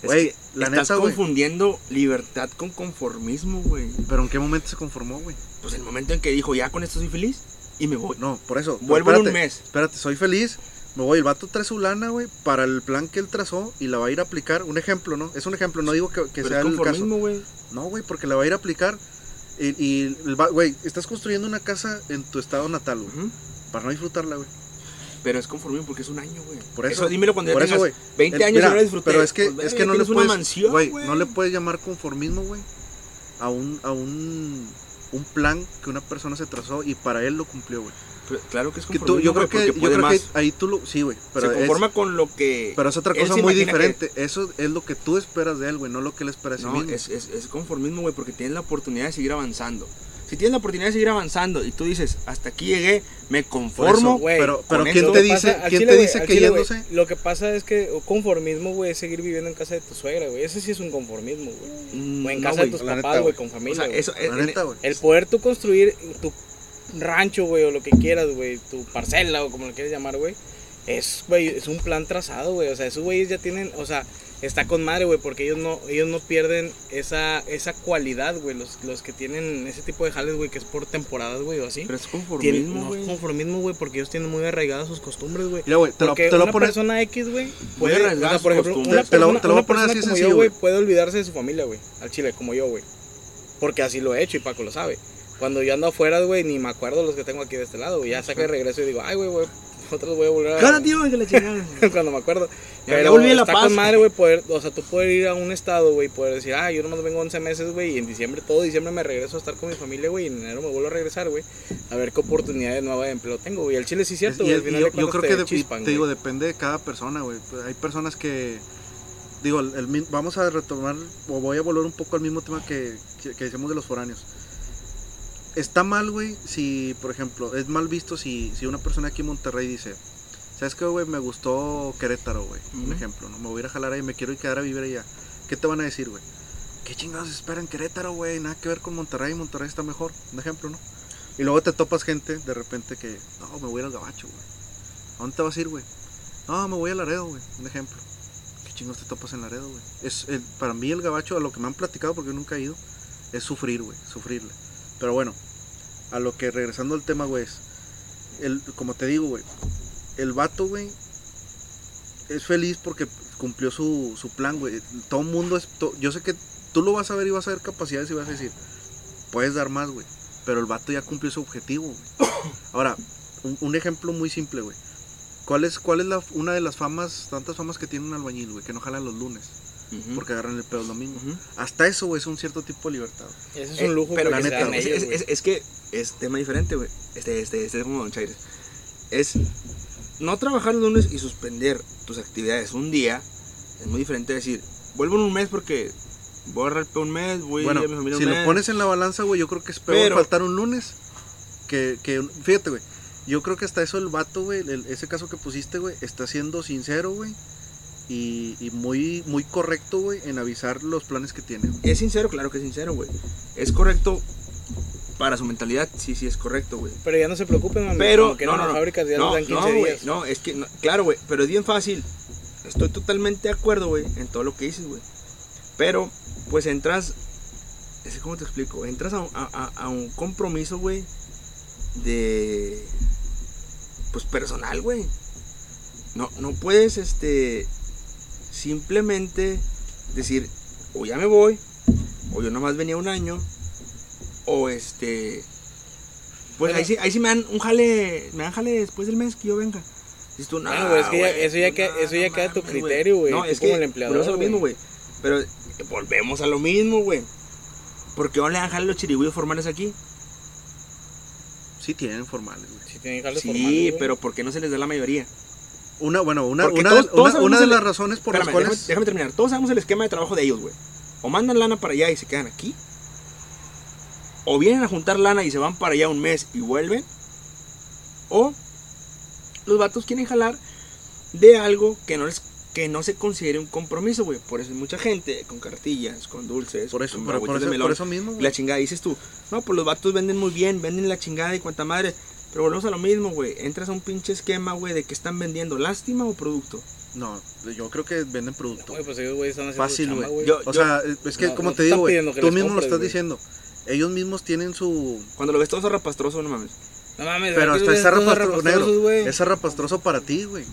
Es Güey, que la estás neta, confundiendo libertad con conformismo, güey. Pero en qué momento se conformó, güey. Pues el momento en que dijo, ya con esto soy feliz y me voy. No, por eso. Vuelvo en un mes. Espérate, soy feliz. Me voy, el vato trae su lana, güey, para el plan que él trazó y la va a ir a aplicar. Un ejemplo, ¿no? Es un ejemplo, no digo que, que Pero sea es el caso. conformismo. No, güey, porque la va a ir a aplicar. Y, güey, estás construyendo una casa en tu estado natal, güey. Para no disfrutarla, güey. Pero es conformismo porque es un año, güey. Por eso- dímelo cuando ya por eso, tengas güey. 20 El- años mira, y no la disfruté. Pero es que, Pues, es que no le puedes, una mansión, no le puedes llamar conformismo, güey, a un, a un, un plan que una persona se trazó y para él lo cumplió, güey. Claro que es Que conformismo, tú- yo creo que, yo creo más. que ahí tú lo, sí, güey, pero se es, conforma con lo que... pero es otra cosa muy que- diferente. Eso es lo que tú esperas de él, güey, no lo que él espera de sí No, mismo. es, es, es conformismo, güey, porque tienes la oportunidad de seguir avanzando. Si tienes la oportunidad de seguir avanzando y tú dices, hasta aquí llegué, me conformo. güey, pero, pero ¿quién eso te dice, pasa- quién chile, te dice que chile, güey, yéndose? Lo que pasa es que conformismo, güey, es seguir viviendo en casa de tu suegra, güey. Ese sí es un conformismo, güey. Mm, O en no, casa de tus papás, güey, con O familia. sea, eso es. La neta, güey. El poder tú construir tu rancho, güey, o lo que quieras, güey, tu parcela o como lo quieras llamar, güey, es, güey, es un plan trazado, güey. O sea, esos güeyes ya tienen, o sea, está con madre, güey, porque ellos no, ellos no pierden esa, esa cualidad, güey. Los, los que tienen ese tipo de jales, güey, que es por temporadas, güey, o así. Pero es Tienen, conformismo, no es conformismo, güey, porque ellos tienen muy arraigadas sus costumbres, güey. Te lo, Porque te lo voy una poner. persona X, güey, puede, o sea, por ejemplo, Te lo- persona, te lo voy a una poner persona así como sencillo, yo, güey, güey. puede olvidarse de su familia, güey, al chile, como yo, güey. Porque así lo he hecho y Paco lo sabe. Cuando yo ando afuera, güey, ni me acuerdo los que tengo aquí de este lado, güey. Ya saco de regreso y digo, ay, güey, güey, otros voy a volver a... Cada tío, que la chingada. [laughs] Cuando me acuerdo. Pero ya volví a La Paz. con madre, güey, poder, o sea, tú puedes ir a un estado, güey, poder decir, ah, yo nomás vengo 11 meses, güey, y en diciembre, todo diciembre me regreso a estar con mi familia, güey, y en enero me vuelvo a regresar, güey, a ver qué oportunidad nueva de empleo tengo, güey. El chile sí es cierto, güey, al yo, de yo creo te que de- chispan, te digo, depende de cada persona, güey. Hay personas que, digo, el, mi- vamos a retomar, o voy a volver un poco al mismo tema que, que, que decíamos de los foráneos. Está mal, güey, si, por ejemplo, es mal visto si, si una persona aquí en Monterrey dice, ¿sabes qué, güey? Me gustó Querétaro, güey. Un ejemplo, ¿no? Me voy a ir a jalar ahí, me quiero ir a quedar a vivir allá. ¿Qué te van a decir, güey? ¿Qué chingados esperan Querétaro, güey? Nada que ver con Monterrey, Monterrey está mejor. Un ejemplo, ¿no? Y luego te topas gente de repente que, no, me voy a ir al gabacho, güey. ¿A dónde te vas a ir, güey? No, me voy a Laredo, güey. Un ejemplo. ¿Qué chingos te topas en Laredo, güey? Es, el- para mí el gabacho, a lo que me han platicado, porque yo nunca he ido, es sufrir, güey. Sufrirle. Pero bueno, a lo que regresando al tema, güey, es, el, como te digo, güey, el vato, güey, es feliz porque cumplió su, su plan, güey. Todo mundo es, to- yo sé que tú lo vas a ver y vas a ver capacidades y vas a decir, puedes dar más, güey. Pero el vato ya cumplió su objetivo. [coughs] Ahora, un, ejemplo muy simple, güey. ¿Cuál es, cuál es la, una de las famas, tantas famas que tiene un albañil, güey? Que no jalan los lunes, Porque agarran el pedo el domingo. Ujú. Hasta eso, güey, es un cierto tipo de libertad. Ese es Eh, un lujo, pero la neta, es, ellos, es- es- es que es tema diferente, güey. Este, este, este es como Don Chaires. Es no trabajar los lunes y suspender tus actividades un día. Es muy diferente a decir, vuelvo en un mes porque voy a agarrar el pedo un mes, voy Bueno, a mi familia si un lo mes. pones en la balanza, güey, yo creo que es peor Pero- faltar un lunes que, que un- fíjate, güey. Yo creo que hasta eso el vato, güey, el- ese caso que pusiste, güey, está siendo sincero, güey. Y, y muy, muy correcto, güey, en avisar los planes que tiene. Es sincero, claro que es sincero, güey. Es correcto para su mentalidad, sí, sí es correcto, güey. Pero ya no se preocupen, mami. Pero, como que no, en no, las no. fábricas ya no, dan no, 15 güey, días. no, es que, no, claro, güey, pero es bien fácil. Estoy totalmente de acuerdo, güey, en todo lo que dices, güey. Pero, pues entras, es ¿cómo te explico? Entras a, un- a- a- a un compromiso, güey, de, pues personal, güey. No, no puedes, este, simplemente decir, o ya me voy, o yo nomás venía un año, o este, pues Bueno. ahí sí, ahí sí me dan un jale, me dan jale después del mes que yo venga. Dices tú, no, es que ya- eso ya no, queda- eso ya queda a tu criterio, güey, No, tú es como que el empleador, volvemos a lo mismo, güey. Pero volvemos a lo mismo, güey. Porque no le dan jale los chirigüillos formales aquí. Sí tienen formales, güey. Sí, tienen jales Sí, formales, pero ¿por qué no se les da la mayoría? Una, bueno, una, una, todos- de, todos una- de el- las razones por Espérame, las cuales... déjame, déjame terminar. Todos sabemos el esquema de trabajo de ellos, güey. O mandan lana para allá y se quedan aquí. O vienen a juntar lana y se van para allá un mes y vuelven. O los vatos quieren jalar de algo que no les que no se considere un compromiso, güey. Por eso hay mucha gente con cartillas, con dulces, Por eso, con por, por agüitas de eso, melón. por eso mismo, la chingada, dices tú, no, pues los vatos venden muy bien, venden la chingada y cuanta madre. Pero volvemos a lo mismo, güey. Entras a un pinche esquema, güey, de que están vendiendo lástima o producto. No, yo creo que venden producto. Güey, pues ellos, güey, están haciendo Fácil, güey. Yo- O sea, es que no- como no te te digo, güey, tú mismo lo estás diciendo. Ellos mismos tienen su... Cuando lo ves todo zarrapastroso, no mames. No mames, Pero hasta es zarrapastroso, negro. güey. Es zarrapastroso para ti, güey.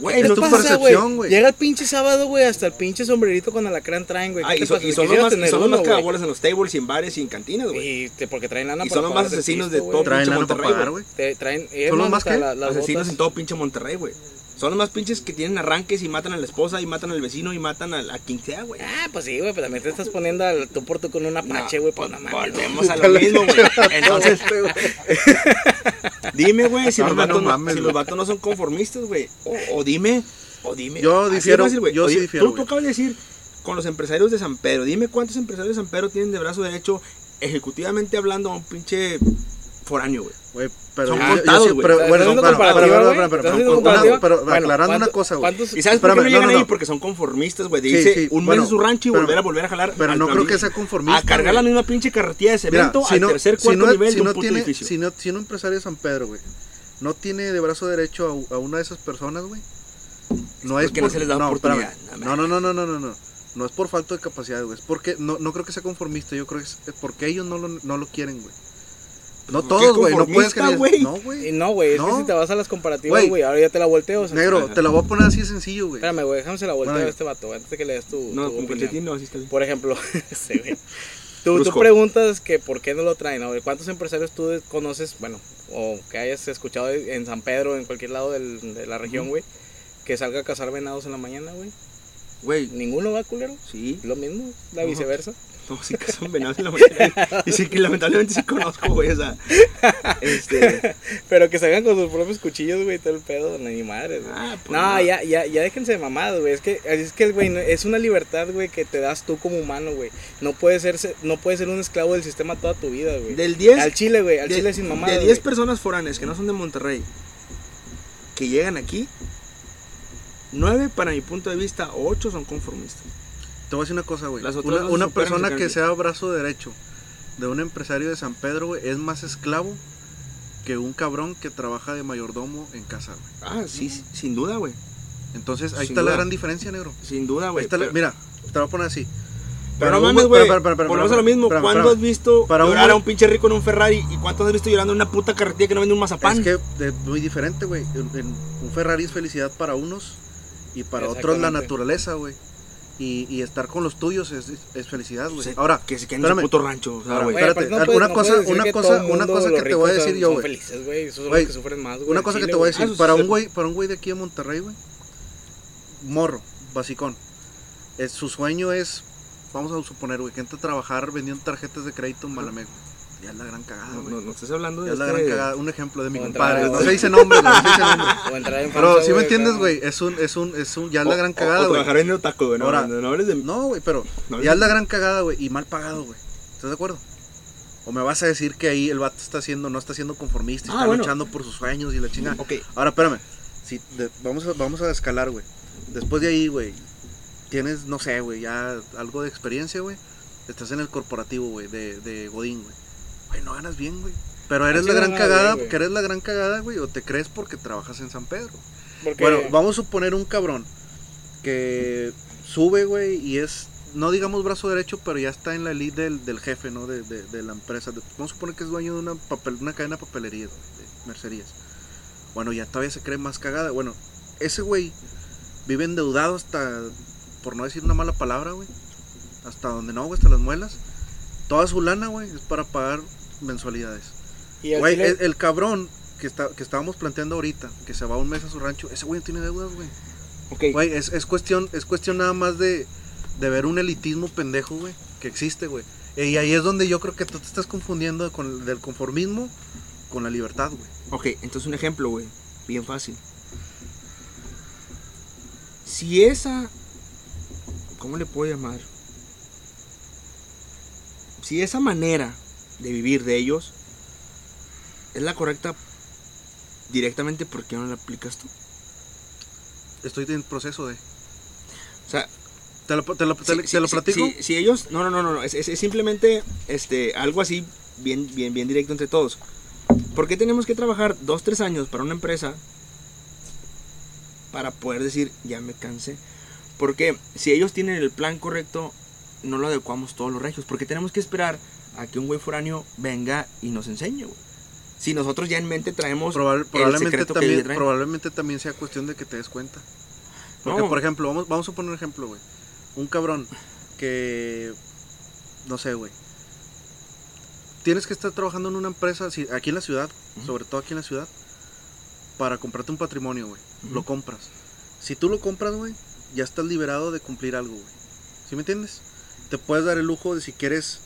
Güey, ¿Qué es tu pasa, percepción, güey. Llega el pinche sábado, güey, hasta el pinche sombrerito con alacrán traen, güey. Ah, ¿Qué y, son, pasa? y son los más, y tener son los más cagabolas en los tables y en bares y en cantinas, güey. Y te- porque traen lana Y son los más asesinos de todo pinche Monterrey, güey. traen, ¿Son los más, Asesinos en todo pinche Monterrey, güey. Son los más pinches que tienen arranques y matan a la esposa y matan al vecino y matan a, a quien sea, güey. Ah, pues sí, güey, pero también te estás poniendo al tú por tú con un apache, güey, pues no mames. Volvemos a lo mismo, güey. [laughs] Entonces, [laughs] dime, güey, si, No, los no vatos no, mames, si güey. los vatos no son conformistas, güey. O, o dime, o dime. Yo difiero, fácil, yo O sí di- difiero, Tú, tú acabas de decir con los empresarios de San Pedro. Dime cuántos empresarios de San Pedro tienen de brazo derecho ejecutivamente hablando a un pinche foráneo, güey. Güey, pero Son yo- yo contados, sí- güey. pero ¿Estás bueno, pero- pero- pero- güey? pero- Bueno, aclarando una ¿cuántos- cosa, güey. ¿Y sabes por qué no llegan no, no, ahí? Porque son conformistas, güey. De Sí, sí, un bueno, mes en su rancho y volver a volver a jalar. Pero no creo que sea conformista. A cargar la misma pinche carretilla de Mira, cemento si al tercer, cuarto nivel si de un puto tiene, edificio. si no, si un empresario de San Pedro, güey, no tiene de brazo derecho a, a una de esas personas, güey. No es porque no se les da oportunidad, no, No, no, no, no, no, no, no. No es por falta de capacidad, güey. Es porque, no, no creo que sea conformista. Yo creo que es porque ellos no lo, no lo quieren, güey. No ¿Qué todos, güey. No puedes creer. güey? No, Y güey. no, güey, es que si te vas a las comparativas, Güey. ahora ya te la volteo. o sea, Negro, te la voy a poner así de sencillo, güey. Espérame, güey, déjame se la volteo Bueno, a este vato, güey, antes de que le des tu, No, tu con opinión. calcetín no, así está bien. Por ejemplo, [laughs] ese, güey. Tú, tú preguntas que por qué no lo traen, ¿no? ¿Cuántos empresarios tú conoces, bueno, o que hayas escuchado en San Pedro, en cualquier lado del- de la región, güey, que salga a cazar venados en la mañana, güey? Güey, ¿Ninguno va, culero? sí. Lo mismo, la viceversa. No, sí que son venados en la mañana. Y sí que lamentablemente sí conozco, güey. O sea, este. [laughs] Pero que salgan con sus propios cuchillos, güey, todo el pedo, ni madre, güey. Ah, pues No, nada. ya, ya, ya déjense de mamadas, güey. Es que, es que, güey, no- es una libertad, güey, que te das tú como humano, güey. No puedes ser, no puedes ser un esclavo del sistema toda tu vida, güey. Del 10. Al chile, güey, al de, chile sin mamadas. de 10 güey. personas foráneas que no son de Monterrey, que llegan aquí, 9 para mi punto de vista, 8 son conformistas. Te voy a decir una cosa, güey. Una, una persona que sea brazo derecho de un empresario de San Pedro, güey, es más esclavo que un cabrón que trabaja de mayordomo en casa, güey. Ah, sí, sí, sin duda, güey. Entonces, ahí Sin está la duda. gran diferencia, negro. Sin duda, güey. la- pero- mira, te lo voy a poner así. Pero Para no un mames, güey- Volvemos a lo mismo. espérame, ¿Cuándo espérame. has visto Para un llorar a güey- un pinche rico en un Ferrari? ¿Y cuánto has visto llorando en una puta carretilla que no vende un mazapán? Es que es muy diferente, güey. Un Ferrari es felicidad para unos y para otros la naturaleza, güey. Y, y estar con los tuyos es, es felicidad, güey. Ahora, que se queden en puto rancho. O sea, güey. Espérate, aparte no puedes- una no cosa- una que cosa- una cosa que te voy a decir son- yo, son güey. felices, güey. Esos son Güey, los que sufren más, güey. Una cosa que te voy a. Ah, decir, para un güey, para un güey de aquí de Monterrey, güey, morro, basicón, es, su sueño es, vamos a suponer, güey, que entra a trabajar vendiendo tarjetas de crédito en Banamex. Ya es la gran cagada, No, güey. no, no estás hablando Ya de es la este- gran cagada. Un ejemplo de mi O compadre. entrar- No se dice [laughs] nombre, no se dice [laughs] nombre. O entrar en Pero si me entiendes, güey, es un, es un, es un, ya es la gran cagada, güey. trabajar vendiendo taco, güey. No, Ahora- no, hables de. No, güey, pero No, ya es la gran cagada, güey, y mal pagado, güey. ¿Estás de acuerdo? O me vas a decir que ahí el vato está haciendo, no está siendo conformista, Ah, está bueno. luchando por sus sueños y la chingada. Ok. Ahora, espérame. Si de- vamos, a, vamos a escalar, güey. Después de ahí, güey, tienes, no sé, güey, ya algo de experiencia, güey. Estás en el corporativo, güey, de, de Godín, güey. Güey, no ganas bien, güey. Pero eres la gran cagada, bien, eres la gran cagada, güey, o te crees porque trabajas en San Pedro. Porque- Bueno, vamos a suponer un cabrón que sube, güey, y es, no digamos brazo derecho, pero ya está en la elite del, del jefe, ¿no? De, de- de la empresa. Vamos a suponer que es dueño de una, papel, una cadena de papelería, de mercerías. Bueno, ya todavía se cree más cagada. Bueno, ese güey vive endeudado hasta, por no decir una mala palabra, güey. Hasta donde no, güey, hasta las muelas. Toda su lana, güey, es para pagar mensualidades. y Güey, el, el cabrón que, está, que estábamos planteando ahorita, que se va un mes a su rancho, ese güey no tiene deudas, güey. Güey, es, es cuestión, es cuestión nada más de, de ver un elitismo pendejo, güey, que existe, güey. Y ahí es donde yo creo que tú te estás confundiendo con el- del conformismo con la libertad, güey. Ok, entonces un ejemplo, güey. Bien fácil. Si esa. ¿Cómo le puedo llamar? Si esa manera de vivir de ellos es la correcta directamente, ¿por qué no la aplicas tú? Estoy en proceso de... O sea, ¿Te lo, te lo- te si, lo- platico? si- ellos. No, no, no, no. no, Es, es- es simplemente este, algo así, bien, bien, bien directo entre todos. ¿Por qué tenemos que trabajar dos, tres años para una empresa para poder decir, ya me cansé? Porque si ellos tienen el plan correcto, no lo adecuamos todos los regios. Porque tenemos que esperar a que un güey foráneo venga y nos enseñe, güey. Si nosotros ya en mente traemos Probable- el probablemente, que también, traen. probablemente también sea cuestión de que te des cuenta. Porque, No. por ejemplo, vamos, vamos a poner un ejemplo, güey. Un cabrón que, no sé, güey. Tienes que estar trabajando en una empresa, si- aquí en la ciudad, sobre todo aquí en la ciudad, para comprarte un patrimonio, güey. Lo compras. Si tú lo compras, güey, ya estás liberado de cumplir algo, güey. ¿Sí me entiendes? Te puedes dar el lujo de si quieres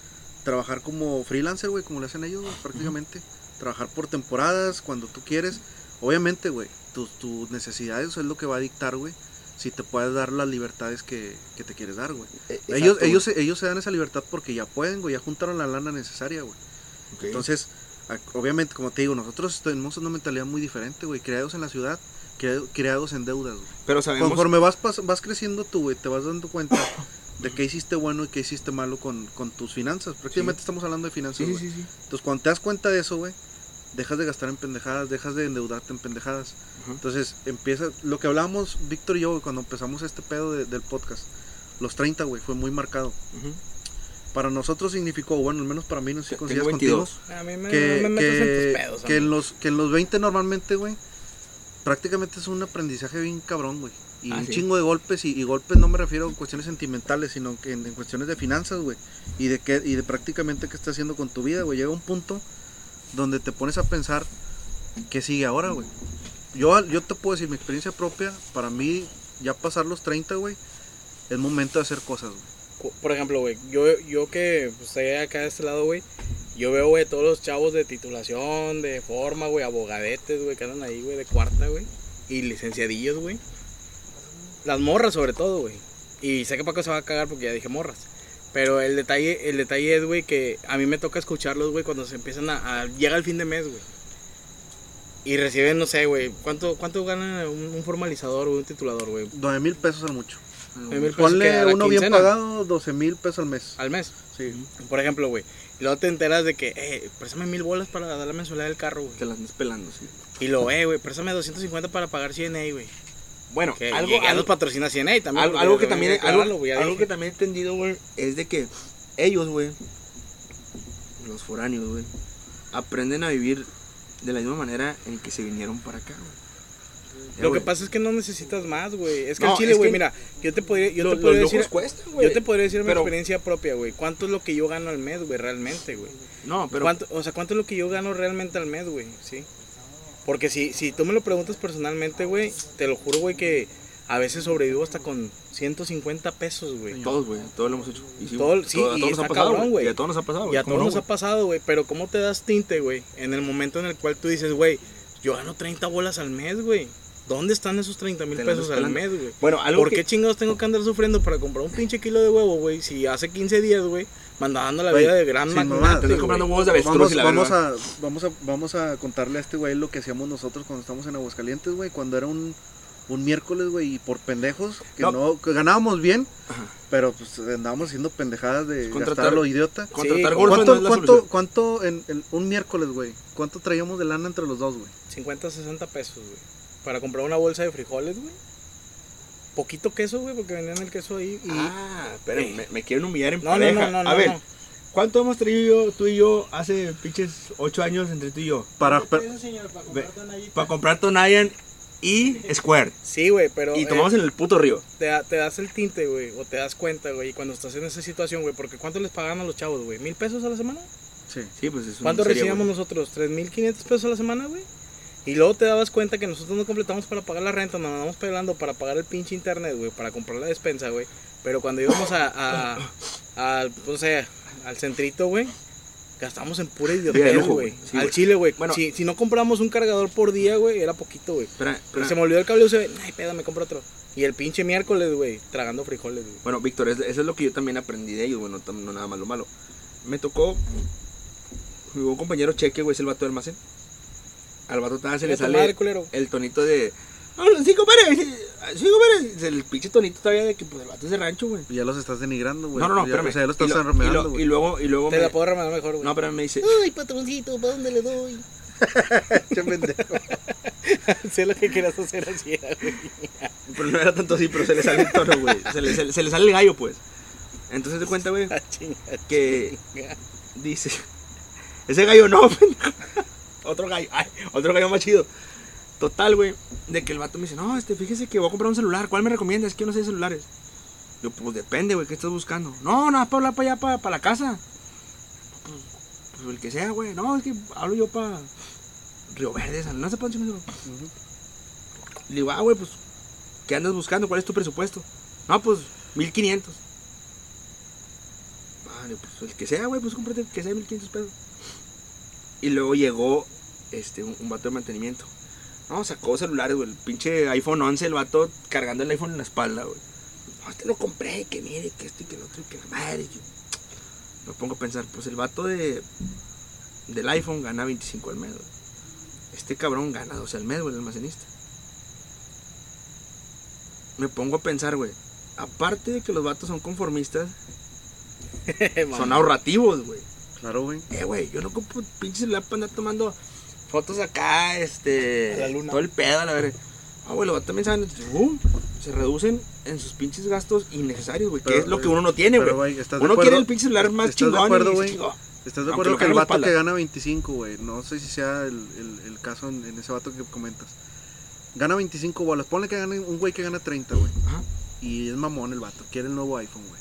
trabajar como freelancer, güey, como lo hacen ellos, güey, prácticamente. Trabajar por temporadas, cuando tú quieres. Obviamente, güey, tus, tus necesidades es lo que va a dictar, güey, si te puedes dar las libertades que, que te quieres dar, güey. Eh, Ellos, ellos, se- ellos se dan esa libertad porque ya pueden, güey, ya juntaron la lana necesaria, güey. Entonces, obviamente, como te digo, nosotros tenemos una mentalidad muy diferente, güey. Creados en la ciudad, crea- creados en deudas, güey. pero sabemos. Conforme vas, vas creciendo tú, güey, te vas dando cuenta [coughs] de qué hiciste bueno y qué hiciste malo con, con tus finanzas. Prácticamente estamos hablando de finanzas, Sí, sí, güey. sí, sí. Entonces, cuando te das cuenta de eso, güey, dejas de gastar en pendejadas, dejas de endeudarte en pendejadas. Entonces, empieza, lo que hablábamos Víctor y yo, cuando empezamos este pedo de- del podcast, los 30, güey, fue muy marcado. Para nosotros significó, bueno, al menos para mí, no sé si 22. contigo, A mí me, que, no me metas en que, tus pedos. que en amigo. los, que en los 20 normalmente, güey, prácticamente es un aprendizaje bien cabrón, güey. Y Ah, un sí. chingo de golpes, y, y golpes no me refiero a cuestiones sentimentales, sino que en, en cuestiones de finanzas, güey. Y de qué, y de prácticamente qué estás haciendo con tu vida, güey. Llega un punto donde te pones a pensar qué sigue ahora, güey. Yo, yo te puedo decir mi experiencia propia, para mí, ya pasar los 30, güey, es momento de hacer cosas, güey. Por ejemplo, güey, yo, yo que pues, estoy acá de este lado, güey, yo veo, güey, todos los chavos de titulación, de forma, güey, abogadetes, güey, que andan ahí, güey, de cuarta, güey, y licenciadillos, güey. Las morras, sobre todo, güey. Y sé que Paco se va a cagar porque ya dije morras. Pero el detalle, el detalle es, güey, que a mí me toca escucharlos, güey, cuando se empiezan a, a- Llega el fin de mes, güey. Y reciben, no sé, güey, ¿cuánto, cuánto gana un, un formalizador, güey, un titulador, güey? 9 mil pesos al mucho. Ponle uno bien pagado, 12 mil pesos al mes. Al mes. Sí. Por ejemplo, güey. Y luego te enteras de que, eh, préstame mil bolas para dar la mensualidad del carro, güey. Te las andas pelando, sí. Y lo, eh, güey, préstame 250 para pagar CNA, güey. Bueno, Que algo, ya nos patrocina CNA también. algo, porque algo que también algo, algo que también he entendido, güey, es de que ellos, güey, los foráneos, güey, aprenden a vivir de la misma manera en que se vinieron para acá, güey. Ya, Lo que pasa es que no necesitas más, güey. Es que No, el chile, güey, mira, yo te podría, yo Lo- te podría decir, yo te podría decir mi experiencia propia, güey. ¿Cuánto es lo que yo gano al mes, güey, realmente, güey? No, pero ¿Cuánto, o sea, ¿cuánto es lo que yo gano realmente al mes, güey? Sí. Porque si, si tú me lo preguntas personalmente, güey, te lo juro, güey, que a veces sobrevivo hasta con 150 pesos, güey. todos, güey, todos lo hemos hecho. Y sí, Todo- sí, todo- a y todos nos ha pasado, güey. Y a todos nos ha pasado, Y güey. a ¿cómo todos no, nos ha pasado, güey. Pero ¿cómo te das tinte, güey? En el momento en el cual tú dices, güey, yo gano 30 bolas al mes, güey. ¿Dónde están esos 30 mil pesos al mes, güey? Bueno, algo ¿Por que... qué chingados tengo que andar sufriendo para comprar un pinche kilo de huevo, güey? Si hace 15 días, güey, me andaba dando la Güey, vida de gran sin magnate, mamadas, Te estoy güey. comprando huevos de avestruz Vamos, y la vamos, a, vamos, a, vamos a contarle a este güey lo que hacíamos nosotros cuando estábamos en Aguascalientes, güey. Cuando era un, un miércoles, güey, y por pendejos, que No. no, que ganábamos bien, Ajá. pero pues andábamos haciendo pendejadas de Contratar- gastar a lo idiota. Contratar Sí, golfos no ¿Cuánto, cuánto, cuánto en, en un miércoles, güey? ¿Cuánto traíamos de lana entre los dos, güey? 50, 60 pesos, güey. Para comprar una bolsa de frijoles, güey. Poquito queso, güey, porque vendían el queso ahí. Y... Ah, pero me, me quieren humillar en no, no, pareja. no, no, no. a ver, no. ¿cuánto hemos traído tú y yo hace pinches 8 años entre tú y yo? Para, pa- Para comprar Tonayan y Square. Sí, güey, pero... Y eh, tomamos en el puto río. te, da- te das el tinte, güey, o te das cuenta, güey, cuando estás en esa situación, güey, porque ¿cuánto les pagan a los chavos, güey? ¿Mil pesos a la semana? sí. Sí, pues es una ¿Cuánto serie, recibíamos güey. nosotros? ¿3.500 pesos a la semana, güey? Y luego te dabas cuenta que nosotros no completamos para pagar la renta, nos andamos pelando para pagar el pinche internet, güey, para comprar la despensa, güey. Pero cuando íbamos a, a, al, pues, no sé, al centrito, güey, gastamos en pura idiotez, güey. güey. Sí, al güey. chile, güey. Bueno. si, si no compramos un cargador por día, güey, era poquito, güey. Se me olvidó el cable USB, ay, peda, me compro otro. Y el pinche miércoles, güey, tragando frijoles, güey. Bueno, Víctor, es- eso es lo que yo también aprendí de ellos, bueno, no nada más lo malo. Me tocó, mi buen compañero Cheque, güey, es el vato del almacén. Al vato todavía se le sale el tonito de... No, sí, compadre, sí, compadre. El pinche tonito todavía de que pues el vato es de rancho, güey. Ya los estás denigrando, güey. No, no, no, Ya- espérame. O sea, ya lo Y estás lo- y, y luego, y luego Te me... la puedo remedar mejor, güey. No, pero me dice... Ay, patroncito, ¿para dónde le doy? [laughs] Qué pendejo. [laughs] sé lo que quieras hacer así, güey. Pero no era tanto así, pero se le sale el tono, güey. Se le, se le- se le sale el gallo, pues. Entonces te cuenta, güey, [laughs] Ah, que dice... Ese gallo no, pendejo. Otro gallo, [laughs] ay, otro gallo más chido. Total, güey, de que el vato me dice, no, este, fíjese que voy a comprar un celular. ¿Cuál me recomienda? Es que yo no sé de celulares. Yo, pues depende, güey, ¿qué estás buscando? No, nada, para hablar para allá, para, para la casa. Pues, pues el que sea, güey. No, es que hablo yo para Río Verde, San- no sé para dónde. Le digo, ah, güey, pues, ¿qué andas buscando? ¿Cuál es tu presupuesto? No, pues, 1500. Vale, pues el que sea, güey, pues cómprate el que sea 1500 pesos. Y luego llegó este, un, un vato de mantenimiento. No, sacó celulares, güey. El pinche iPhone 11, el vato cargando el iPhone en la espalda, güey. No, este lo compré, que mire, que esto y que el otro y que la madre. que- Me pongo a pensar, pues el vato de del iPhone gana 25 al mes, güey. Este cabrón gana 12 al mes, güey, el almacenista. Me pongo a pensar, güey. Aparte de que los vatos son conformistas, [laughs] son ahorrativos, güey. Claro, güey. Eh, güey, yo no compro pinche celular para andar tomando fotos acá, este. La luna. Todo el pedo, a la verga. Ah, güey, los vatos también saben, ¡bum! se reducen en sus pinches gastos innecesarios, güey. Que Pero, es lo que uno no tiene, güey. güey, ¿estás de Uno quiere el pinche celular más ¿Estás de acuerdo, y. ¿Estás de acuerdo que el vato que gana 25, güey? No sé si sea el, el- el caso en, en ese vato que comentas. Gana 25 bolas. Ponle que gane un güey que gana 30, güey. Ajá. Y es mamón el vato. Quiere el nuevo iPhone, güey.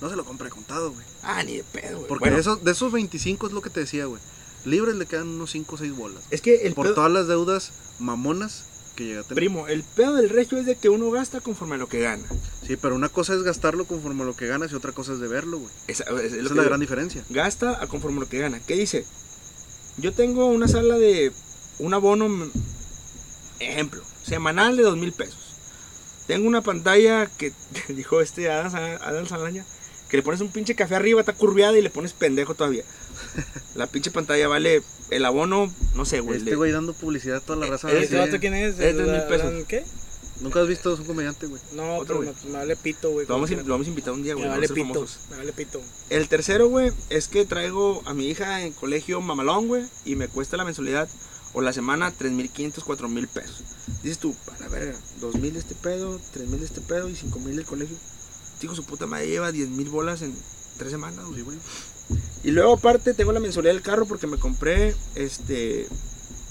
No se lo compre contado, güey. Ah, ni de pedo, güey. Porque Bueno, de, esos, de esos 25 es lo que te decía, güey. Libres le quedan unos 5 o 6 bolas. es que el Por pedo, todas las deudas mamonas que llega a tener. primo, el pedo del regio es de que uno gasta conforme a lo que gana. Sí, pero una cosa es gastarlo conforme a lo que ganas y otra cosa es deberlo, güey. Esa, es, Esa es la digo. gran diferencia. Gasta a conforme a lo que gana. ¿Qué dice? Yo tengo una sala de un abono, ejemplo, semanal de dos mil pesos. Tengo una pantalla que [laughs] dijo este Adam, Adam Salaña, que le pones un pinche café arriba, está curviada y le pones pendejo todavía. [laughs] La pinche pantalla vale el abono, no sé, güey. Este güey dando publicidad a toda la raza. Eh, ¿Ese Sí. vato quién es? Es de mil ¿Alan pesos. ¿Qué? Nunca has visto a un comediante, güey. No, Otro, güey. me, me vale pito, güey. lo, vamos, lo vamos a invitar un día, güey. Me vale pito. Me vale pito. El tercero, güey, es que traigo a mi hija en colegio mamalón, güey, y me cuesta la mensualidad o la semana 3.500, 4.000 pesos. Dices tú, a la verga, 2.000 de este pedo, 3.000 de este pedo y 5.000 del colegio. Digo, su puta madre lleva 10.000 bolas en tres semanas, güey. Y luego aparte tengo la mensualidad del carro porque me compré, este,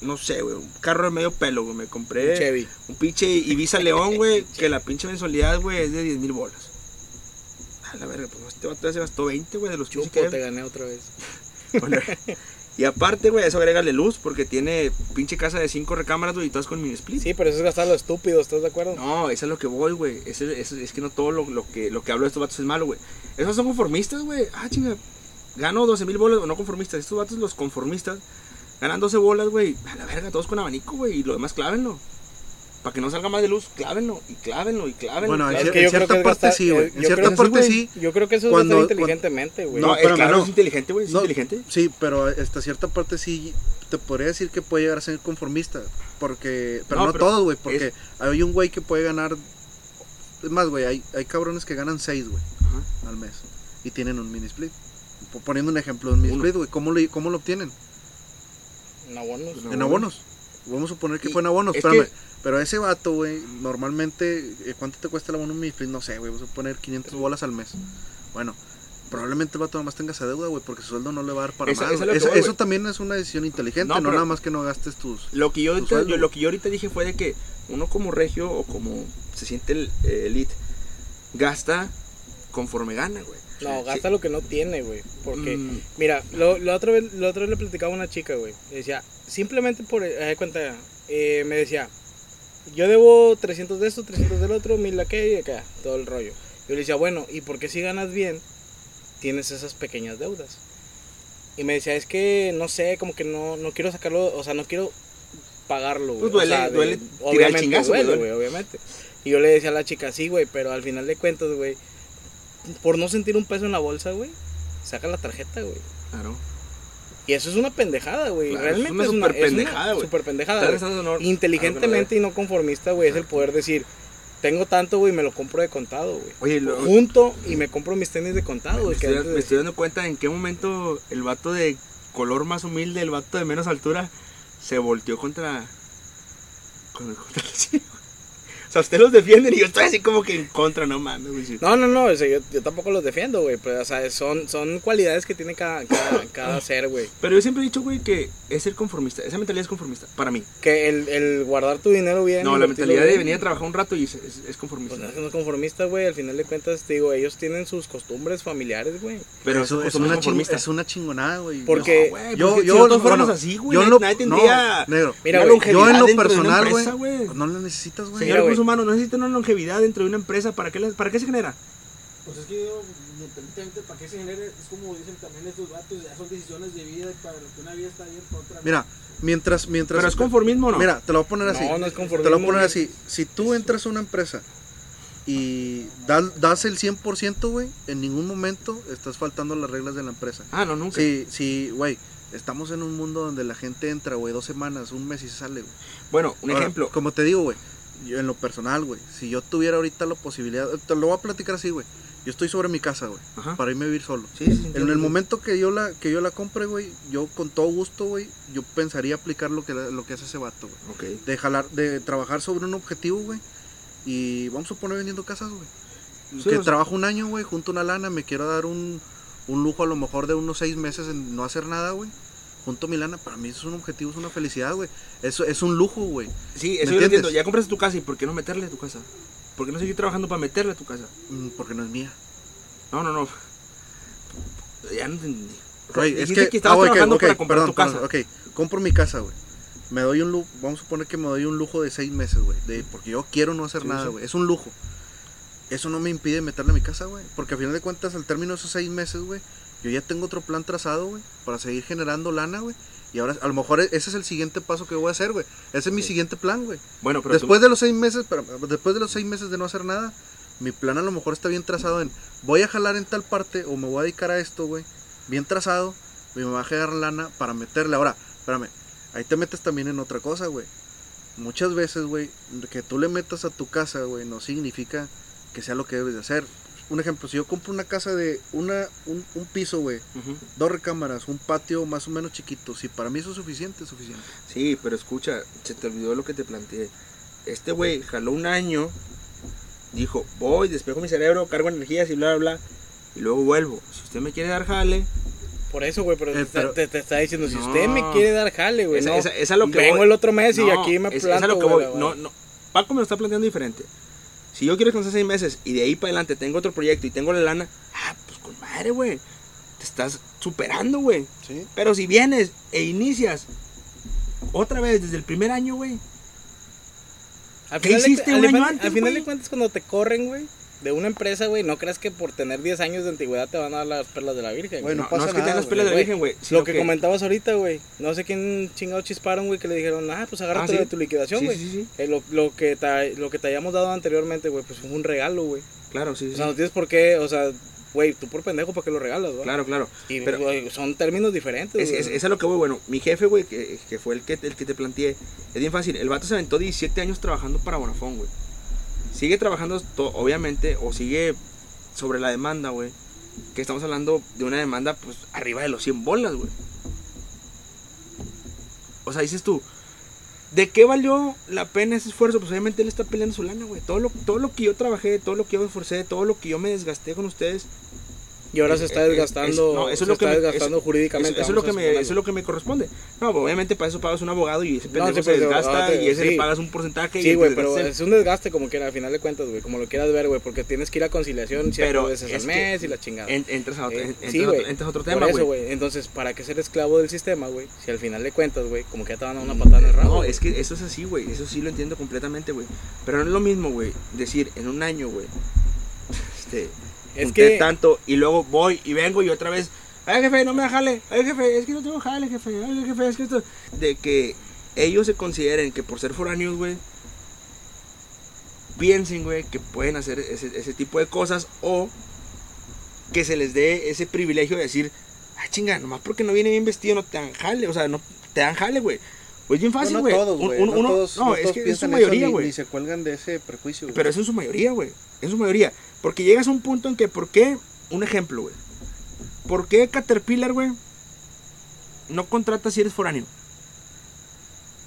no sé, güey, un carro de medio pelo, güey. Me compré Chevy. un pinche Ibiza León, [laughs] güey, que la pinche mensualidad, güey, es de 10.000 bolas. A la verga, pues este vato ya se gastó 20, güey, de los 15 Chupo, te gané otra vez. [laughs] Bueno, y aparte, güey, eso agrégale luz porque tiene pinche casa de cinco recámaras, güey, y todas con mini split. Sí, pero eso es gastar lo estúpido, ¿estás de acuerdo? No, eso es lo que voy, güey. Es, es, es que no todo lo, lo que, lo que hablo de estos vatos es malo, güey. Esos son conformistas, güey. Ah, chinga. Gano 12 mil bolas, o no conformistas. Estos vatos, los conformistas, ganan 12 bolas, güey. A la verga, todos con abanico, güey. Y lo demás, clávenlo. Para que no salga más de luz, clávenlo, y clávenlo, y clávenlo. Bueno, Es clávenlo. que yo en cierta que es parte gastar- sí, güey. eh, En yo cierta creo que sí, parte sí. Yo creo que eso Cuando- es inteligentemente, güey. No, No, es espérame, claro, no. es inteligente, güey. Es No, inteligente. Sí, pero hasta cierta parte sí te podría decir que puede llegar a ser conformista. Porque, pero No, no, pero todos, güey. Porque hay un güey que puede ganar. Es más, güey, hay, hay cabrones que ganan 6, güey, Ajá. al mes. Y tienen un mini split. Poniendo un ejemplo Uno. split, güey. ¿Cómo, lo- ¿Cómo lo obtienen? En abonos. No, en abonos. Vamos a suponer que Y fue en abonos, es espérame. que- Pero ese vato, güey, normalmente, eh, ¿cuánto te cuesta el abono un mini split? No sé, güey, vamos a poner 500 bolas al mes. Bueno, probablemente el vato nomás tenga esa deuda, güey, porque su sueldo no le va a dar para Eso- más. eso es güey. lo que Eso, voy, eso güey. también es una decisión inteligente, No, no, pero- nada más que no gastes tus... Lo que yo Tu ahorita, sueldo. yo- lo que yo ahorita dije fue de que uno como regio o como se siente el eh, elite gasta conforme gana, güey. No, Sí. gasta lo que no tiene, güey. Porque, Mm, mira, lo, la, otra vez, la otra vez le platicaba a una chica, güey. Decía, simplemente por, eh, cuenta, eh, me decía, yo debo 300 de esto, 300 del otro, 1000 de aquello y acá, todo el rollo. Yo le decía, bueno, ¿y por qué si ganas bien tienes esas pequeñas deudas? Y me decía, es que no sé, como que no, no quiero sacarlo, o sea, no quiero pagarlo, güey. Pues duele- O sea, de- duele tirar el obviamente chingazo, duele. güey, obviamente. Y yo le decía a la chica, sí, güey, pero al final de cuentas, güey, por no sentir un peso en la bolsa, güey, saca la tarjeta, güey. claro. Y eso es una pendejada, güey. Claro, Realmente es una super es una pendejada, güey. super pendejada, Inteligentemente y no conformista, güey, es el poder decir, tengo tanto, güey, me lo compro de contado, güey. Oye, lo- Junto y me compro mis tenis de contado, me, güey. estoy, me de- estoy dando cuenta en qué momento el vato de color más humilde, el vato de menos altura, se volteó contra. con- contra [laughs] la chile, güey. O sea, ustedes los defienden y yo estoy así como que en contra, no mames, güey. No, no, no, o sea, yo, yo tampoco los defiendo, güey. Pero, o sea, son, son cualidades que tiene cada, cada, [coughs] cada ser, güey. Pero yo siempre he dicho, güey, que es ser conformista. Esa mentalidad es conformista, para mí. Que el, el guardar tu dinero bien. No, la mentalidad de bien, venir a trabajar un rato y es, es, es conformista. Pues no, no es conformista, güey. Al final de cuentas, te digo, ellos tienen sus costumbres familiares, güey. Pero eso eso es, una es una chingonada, güey. Porque- No, güey, yo, porque yo, si nosotros fuéramos bueno, así, güey, yo nadie, nadie tendría no, negro. Mira, Yo en lo personal, güey. no la necesitas, güey. Humanos, no necesita una longevidad dentro de una empresa. ¿Para qué, ¿Para qué se genera? Pues es que yo, independientemente para qué se genere, es como dicen también estos vatos, ya son decisiones de vida y para que una vida está bien, para otra. Mira, mientras, mientras. Pero es conformismo, ¿no? Mira, te lo voy a poner así. No, no es Te lo conformismo. voy a poner así. Si tú entras a una empresa y da- das el 100%, güey, en ningún momento estás faltando a las reglas de la empresa. Ah, no, nunca. Sí, sí, güey. Estamos en un mundo donde la gente entra, güey, dos semanas, un mes y se sale, güey. Bueno, un Ahora, ejemplo. Como te digo, güey, yo en lo personal, güey, si yo tuviera ahorita la posibilidad, te lo voy a platicar así, güey. Yo estoy sobre mi casa, güey, para irme a vivir solo. Sí, sí, En el momento que yo la que yo la compre, güey, yo con todo gusto, güey, yo pensaría aplicar lo que lo que hace ese vato, güey. Ok. De jalar, de trabajar sobre un objetivo, güey. Y vamos a poner vendiendo casas, güey. Sí, que sea- trabajo un año, güey, junto una lana, me quiero dar un, un lujo a lo mejor de unos seis meses en no hacer nada, güey. Junto mi lana, para mí eso es un objetivo, es una felicidad, güey. Eso es un lujo, güey. Sí, ¿Me eso yo lo entiendo. Ya compraste tu casa y ¿por qué no meterle a tu casa? ¿Por qué no seguir trabajando para meterle a tu casa? Mm, Porque no es mía. No, no, no. Ya no te entendí. Güey, es que, que estabas ah, ok, trabajando ok, para comprar perdón, tu casa. perdón, ok, compro mi casa, güey. Me doy un lujo, vamos a suponer que me doy un lujo de seis meses, güey. de- Porque yo quiero no hacer Sí, nada, sí. güey. Es un lujo. Eso no me impide meterle a mi casa, güey. Porque al final de cuentas, al término de esos seis meses, güey, yo ya tengo otro plan trazado, güey, para seguir generando lana, güey. Y ahora, a lo mejor e- ese es el siguiente paso que voy a hacer, güey. Ese es mi Sí. siguiente plan, güey. Bueno, pero Después de los seis meses, pero después de los seis meses de no hacer nada, mi plan a lo mejor está bien trazado en voy a jalar en tal parte o me voy a dedicar a esto, güey. Bien trazado, y me va a generar lana para meterle. Ahora, espérame, ahí te metes también en otra cosa, güey. Muchas veces, güey, que tú le metas a tu casa, güey, no significa que sea lo que debes de hacer. Un ejemplo, si yo compro una casa de una, un, un piso, güey, dos recámaras, un patio más o menos chiquito, si para mí eso es suficiente, es suficiente. Sí, pero escucha, se te olvidó lo que te planteé. Este güey jaló un año, dijo, voy, despejo mi cerebro, cargo energías y bla, bla, bla, y luego vuelvo. Si usted me quiere dar jale, Por eso, güey, pero, Eh, te, está- pero- te, te está diciendo, si usted me quiere dar jale, güey, esa, no. esa- esa es a lo que Vengo voy. el otro mes y No, aquí me planto, es a lo que güey, voy. no. Paco me lo está planteando diferente. Si yo quiero descansar seis meses y de ahí para adelante tengo otro proyecto y tengo la lana, ah, pues con madre, güey. Te estás superando, güey. Sí. Pero si vienes e inicias otra vez desde el primer año, güey. ¿Qué de- hiciste al año final- antes, Al final güey? de cuentas, cuando te corren, güey, de una empresa, güey, no creas que por tener 10 años de antigüedad te van a dar las perlas de la Virgen. Güey, no No, pasa no es que nada, güey, pelas de la virgen, güey. Lo que, comentabas ahorita, güey, no sé quién chingado chisparon, güey, que le dijeron, ah, pues agárrate Ah, sí. de tu liquidación, Sí, güey. sí, sí. Eh, lo, lo que te, lo que te hayamos dado anteriormente, güey, pues fue un regalo, güey. Claro, sí, O sí. sea, no tienes por qué, o sea, güey, tú por pendejo, ¿para qué lo regalas, güey? Claro, claro. Y, Pero- son términos diferentes, Es, güey. es, es a lo que voy, bueno, mi jefe, güey, que, que fue el que, el que te planteé, es bien fácil. El vato se aventó 17 años trabajando para Bonafón, güey. Sigue trabajando, obviamente, o sigue sobre la demanda, güey. Que estamos hablando de una demanda, pues, arriba de los 100 bolas, güey. O sea, dices tú, ¿de qué valió la pena ese esfuerzo? Pues obviamente él está peleando su lana, güey. Todo lo, todo lo que yo trabajé, todo lo que yo me esforcé, todo lo que yo me desgasté con ustedes, y ahora se es- está es- desgastando, es- no, eso es lo que está me- desgastando eso- jurídicamente. Eso, eso es lo que me, eso es lo que me corresponde. No, pues, obviamente para eso pagas un abogado y ese No, pendejo sí, se pero desgasta te- y ese sí. le pagas un porcentaje. y Sí, güey, pero es un desgaste como quiera, al final de cuentas, güey, como lo quieras ver, güey, porque tienes que ir a conciliación Pero veces es al mes y la chingada. en- entras a otro, Eh, en- sí, entras a otro- entras a otro tema, eso, güey. Entonces, ¿para qué ser esclavo del sistema, güey? Si al final de cuentas, güey, como que ya te van a dar una patada en el rabo. No, es que eso es así, güey. Eso sí lo entiendo completamente, güey. Pero no es lo mismo, güey, decir en un año, güey. Este, Es junté que- tanto y luego voy y vengo y otra vez. Ay, jefe, no me jale. Ay, jefe, es que no tengo jale, jefe. Ay, jefe, es que esto. De que ellos se consideren que por ser foráneos, güey, piensen, güey, que pueden hacer ese, ese tipo de cosas o que se les dé ese privilegio de decir, ah, chinga, nomás porque no viene bien vestido no te dan jale, o sea, no te dan jale, güey. Pues bien fácil, no güey. todos, Un- güey. No, uno- todos, no, no es todos que es su mayoría, güey. Ni se cuelgan de ese prejuicio. güey. Pero eso es su mayoría, güey. Es su mayoría. Porque llegas a un punto en que, ¿por qué? Un ejemplo, güey. ¿Por qué Caterpillar, güey, no contrata si eres foráneo?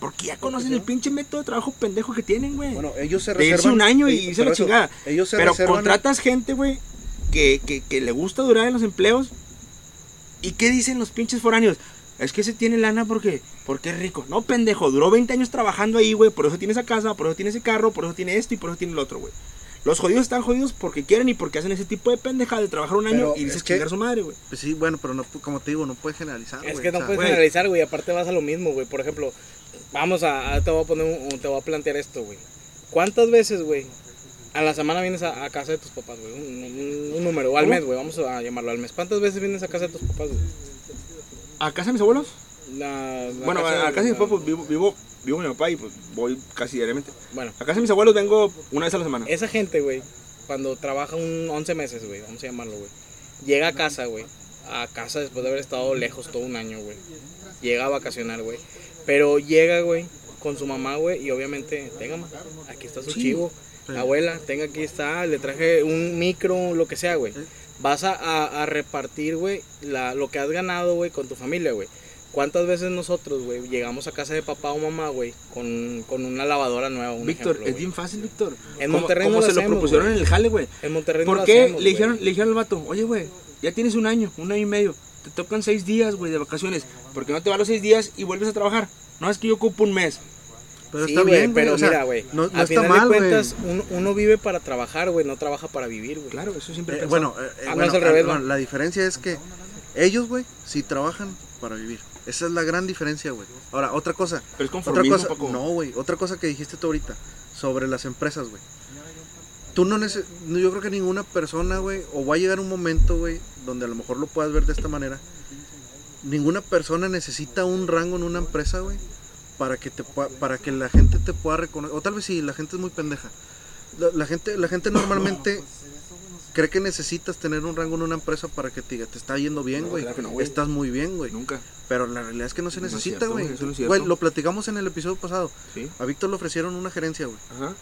Porque ya conocen el pinche método de trabajo pendejo que tienen, güey. Bueno, ellos se de irse reservan. un año y a la chingada. Ellos se Pero reservan. contratas gente, güey, que, que, que le gusta durar en los empleos. ¿Y qué dicen los pinches foráneos? Es que se tiene lana porque, porque es rico. No, pendejo, duró 20 años trabajando ahí, güey. Por eso tiene esa casa, por eso tiene ese carro, por eso tiene esto y por eso tiene el otro, güey. Los jodidos están jodidos porque quieren y porque hacen ese tipo de pendeja de trabajar un año Pero y dices es que- chingar a su madre, güey. Pues sí, bueno, pero no, como te digo, no puedes generalizar. Es que no o sea, puedes generalizar, güey. Aparte vas a lo mismo, güey. Por ejemplo, vamos a, a- te voy a poner un- te voy a plantear esto, güey. ¿Cuántas veces, güey, A la semana vienes a, a casa de tus papás, güey. Un, un- un número, o al mes, güey. Vamos a llamarlo al mes. ¿Cuántas veces vienes a casa de tus papás, güey? ¿A casa de mis abuelos? La- la Bueno, casa a, a casa de mis la- papás pues, vivo, vivo, vivo con mi papá y pues voy casi diariamente. Bueno, A casa de mis abuelos vengo una vez a la semana. esa gente, güey, cuando trabaja un 11 meses, güey, vamos a llamarlo, güey. Llega a casa, güey. A casa después de haber estado lejos todo un año, güey. Llega a vacacionar, güey. Pero llega, güey, con su mamá, güey, y obviamente, tenga, ma, aquí está su chivo. Abuela, tenga, aquí está, le traje un micro, lo que sea, güey. Vas a, a- a repartir, güey, lo que has ganado, güey, con tu familia, güey. ¿Cuántas veces nosotros, güey, llegamos a casa de papá o mamá, güey, con, con una lavadora nueva? un Víctor, ejemplo, es bien fácil, Víctor. En Como- Monterrey no como lo se lo hacemos, propusieron en el jale, güey. En Monterrey no ¿Por lo qué hacemos, le dijeron, le dijeron al vato, oye, güey, ya tienes un año, un año y medio, te tocan seis días, güey, de vacaciones, ¿por qué no te vas los seis días y vuelves a trabajar? No, es que yo ocupo un mes. Pero Sí, está bien, güey. pero o sea, mira, güey, No, no al está final mal, de cuentas, uno, uno vive para trabajar, güey, no trabaja para vivir, güey. Claro, eso siempre Eh, bueno, eh, eh, Ah, no, bueno, es al revés, bueno, la diferencia es que ellos, güey, sí trabajan para vivir. Esa es la gran diferencia, güey. Ahora, otra cosa. Pero es Otra cosa, Paco. no, güey. Otra cosa que dijiste tú ahorita sobre las empresas, güey. Tú no neces yo creo que ninguna persona, güey, o va a llegar un momento, güey, donde a lo mejor lo puedas ver de esta manera. Ninguna persona necesita un rango en una empresa, güey, para que te para que la gente te pueda reconocer. O tal vez sí, la gente es muy pendeja. La, la gente, la gente normalmente cree que necesitas tener un rango en una empresa para que te diga, te está yendo bien, No, güey. claro que no. Estás muy bien, güey. Nunca. Pero la realidad es que no se No es necesita, güey. güey, no es lo platicamos en el episodio pasado. Sí. A Víctor le ofrecieron una gerencia, güey. Ajá.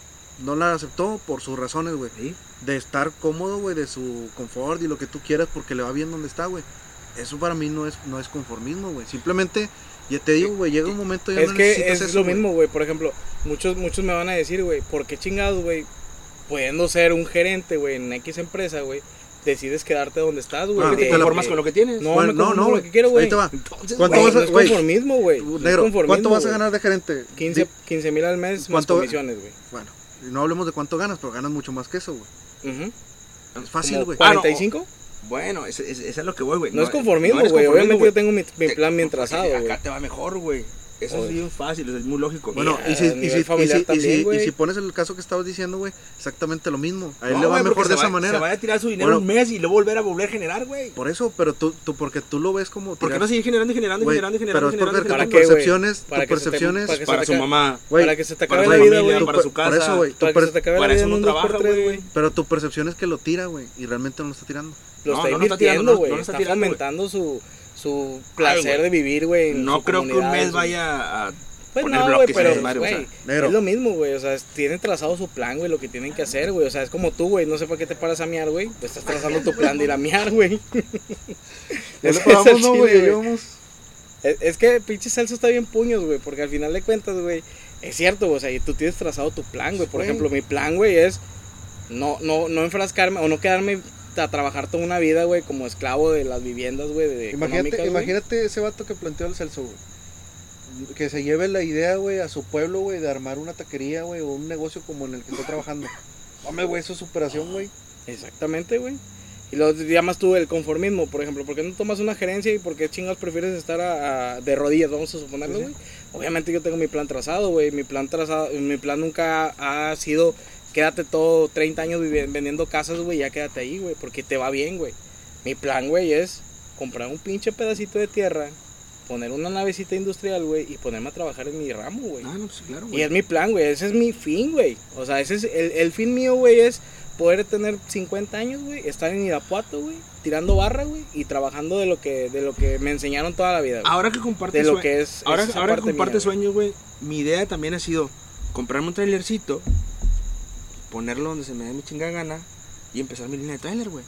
No la aceptó por sus razones, güey. Sí. De estar cómodo, güey, de su confort y lo que tú quieras porque le va bien donde está, güey. Eso para mí no es, no es conformismo, güey. Simplemente, ya te digo, güey, llega un momento ya Es no que es eso, lo güey. mismo, güey. Por ejemplo, muchos, muchos me van a decir, güey, ¿por qué chingados, güey? Pudiendo ser un gerente, güey, en X empresa, güey, decides quedarte donde estás, güey. Ah, te la- conformas con lo que tienes. No, Bueno, me no, no, lo que quiero, güey. Ahí te va. Entonces, ¿Cuánto Güey, vas a- no es güey? conformismo, güey. no es Negro, ¿cuánto vas a ganar de gerente? 15, Di- 15 mil al mes más ¿Cuánto- comisiones, güey. Bueno, y no hablemos de cuánto ganas, pero ganas mucho más que eso, güey. Ujú. Es fácil, güey. Ah, no, ¿45? Bueno, ese, ese- ese es lo que voy, güey. No, es conformismo, güey. Obviamente yo tengo mi, mi plan bien trazado, güey. Acá te va mejor, güey. Eso Oye. es bien fácil, es muy lógico. Bueno, Y si, y, si, y, si, y, también, si, y si pones el caso que estabas diciendo, güey, exactamente lo mismo. A él No, le va güey, mejor porque de esa va- manera. Se vaya a tirar su dinero Bueno. un mes y luego volver a volver a generar, güey. Por eso, pero tú, tú, porque tú lo ves como ¿Por qué tirar- no seguir generando y generando y generando y pero generando? es y por generando, ver que ¿Para tu qué, güey? percepciones, Para tu que se te- percepciones, para que se Para te su mamá. güey, para que se te para acabe su la vida, familia, güey. para su por casa. eso, güey, tu Para que per- se te acabe la para vida eso no un 2 por trabaja, 3 güey. güey. pero tu percepción es que lo tira, güey, y realmente no lo está tirando. Lo No, está no lo está tirando, invirtiendo, güey. está fomentando su, su placer de vivir, güey. No creo que un mes vaya a Pues poner no, güey, bloques en pero, el o sea. es lo mismo, güey. O sea, tienen trazado su plan, güey, lo que tienen que hacer, güey. O sea, es como tú, güey. No sé para qué te paras a miar, güey. Pues estás trazando tu plan de ir a miar, güey. [laughs] Ya es no, güey, Es, es que pinche Celso está bien puños, güey. Porque al final de cuentas, güey, es cierto, güey. O sea, y tú tienes trazado tu plan, güey. Por ejemplo, mi plan, güey, es no, no, no enfrascarme o no quedarme a trabajar toda una vida, güey, como esclavo de las viviendas, güey. de Imagínate, imagínate ese vato que planteó el Celso, güey. Que se lleve la idea, güey, a su pueblo, güey, de armar una taquería, güey, o un negocio como en el que está trabajando. Hombre, güey, eso es superación, güey. Exactamente, güey. Y lo llamas tú el conformismo, por ejemplo. ¿Por qué no tomas una gerencia y por qué chingados prefieres estar a- a- de rodillas, vamos a suponerlo, güey? Obviamente yo tengo mi plan trazado, güey. Mi plan trazado, mi plan nunca ha sido quédate todo 30 años vendiendo casas, güey, ya quédate ahí, güey, porque te va bien, güey. Mi plan, güey, es comprar un pinche pedacito de tierra, poner una navecita industrial, güey, y ponerme a trabajar en mi ramo, güey. Ah, no, pues claro, Y güey. es mi plan, güey. Ese es mi fin, güey. O sea, ese es el, el fin mío, güey, es poder tener 50 años, güey, estar en Irapuato, güey, tirando barra, güey, y trabajando de lo que de lo que me enseñaron toda la vida, güey. Ahora que comparte de lo que es Ahora, ahora que parte comparte sueños, güey, mi idea también ha sido comprarme un trailercito, ponerlo donde se me dé mi chingada gana y empezar mi línea de trailer, güey.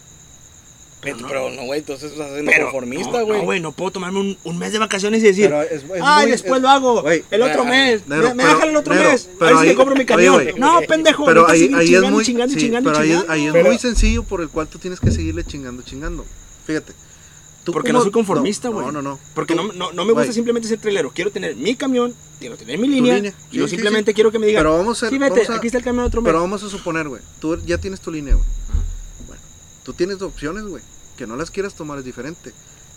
Pero, no. pero no, güey, entonces estás Pero, conformista, no, güey. No, güey, no puedo tomarme un, un mes de vacaciones y decir, Pero es- es ay, muy- después es- lo hago, el otro mes, me, dejan el otro mes, pero a ver si compro mi oye, camión. no, pendejo, Pero ahí, es muy, chingando, sí, chingando, pero ahí, chingando. ahí es Pero- muy sencillo por el cual tú tienes que seguirle chingando, chingando. Fíjate. Tú Porque no soy conformista, güey. No, no, no. Porque no, no, no me gusta simplemente ser trailero. Quiero tener mi camión, quiero tener mi línea. línea. Y Sí, yo simplemente sí. quiero que me digan, Pero vamos a ser- sí, vete, vamos a- aquí está el camión otro mes. Pero vamos a suponer, güey. Tú ya tienes tu línea, güey. Bueno, tú tienes opciones, güey. Que no las quieras tomar es diferente.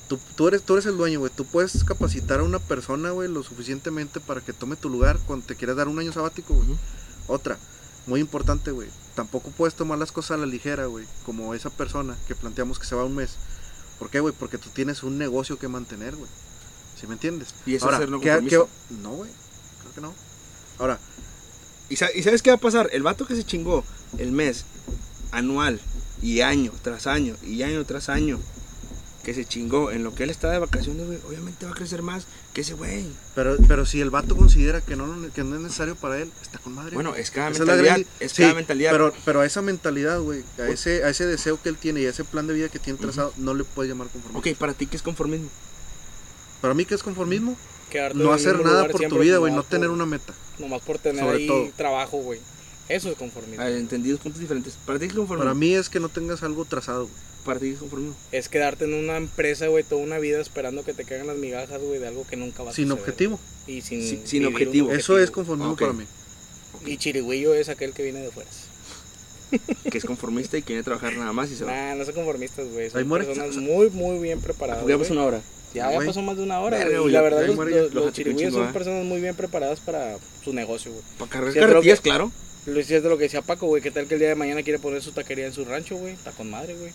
Tú, tú, eres, tú eres el dueño, güey. Tú puedes capacitar a una persona, güey, lo suficientemente para que tome tu lugar cuando te quieras dar un año sabático, güey. Otra. muy importante, güey. Tampoco puedes tomar las cosas a la ligera, güey. Como esa persona que planteamos que se va un mes. ¿Por qué, güey? Porque tú tienes un negocio que mantener, güey. ¿Sí me entiendes? Y eso es ser no ¿qué- conformista. qué- No, güey. Creo que no. Ahora, ¿Y, y sabes qué va a pasar? El vato que se chingó el mes anual y año tras año y año tras año que se chingó en lo que él está de vacaciones, güey, obviamente va a crecer más que ese güey. pero, pero si el vato considera que no, que no es necesario para él, está con madre. Bueno, es cada Esa mentalidad, es sí, cada mentalidad. Pero, pero a esa mentalidad, güey, a ese, a ese deseo que él tiene y a ese plan de vida que tiene trazado, no le puedes llamar conformismo. Ok, para ti, ¿qué es conformismo? Para mí, ¿qué es conformismo? Quedarte No hacer nada por tu vida, güey, no tener una meta. Nomás por tener Sobre ahí todo. trabajo, güey. Eso es conformismo. Ah, entendidos puntos diferentes. Para ti, ¿qué es conformismo? Para mí es que no tengas algo trazado, güey. Para ti, ¿qué es conformismo? Es quedarte en una empresa, güey, toda una vida esperando que te caigan las migajas, güey, de algo que nunca vas a Sin objetivo. Y sin, Sin- sin objetivo. Eso es conformismo para mí. Y chirigüillo es aquel que viene de fuera. Que es conformista y quiere trabajar nada más y se va. Nah, no son conformistas, güey. Son personas muy, muy bien preparadas. Ya pasó güey. una hora. Ya, pasó más de una hora, Verga. Y la verdad, los, los, los chirigüillos son ¿eh? personas muy bien preparadas para su negocio, güey. Para cargar Sí, carretillas, claro. Lo hiciste lo que decía Paco, güey. ¿Qué tal que el día de mañana quiere poner su taquería en su rancho, güey? Está con madre, güey.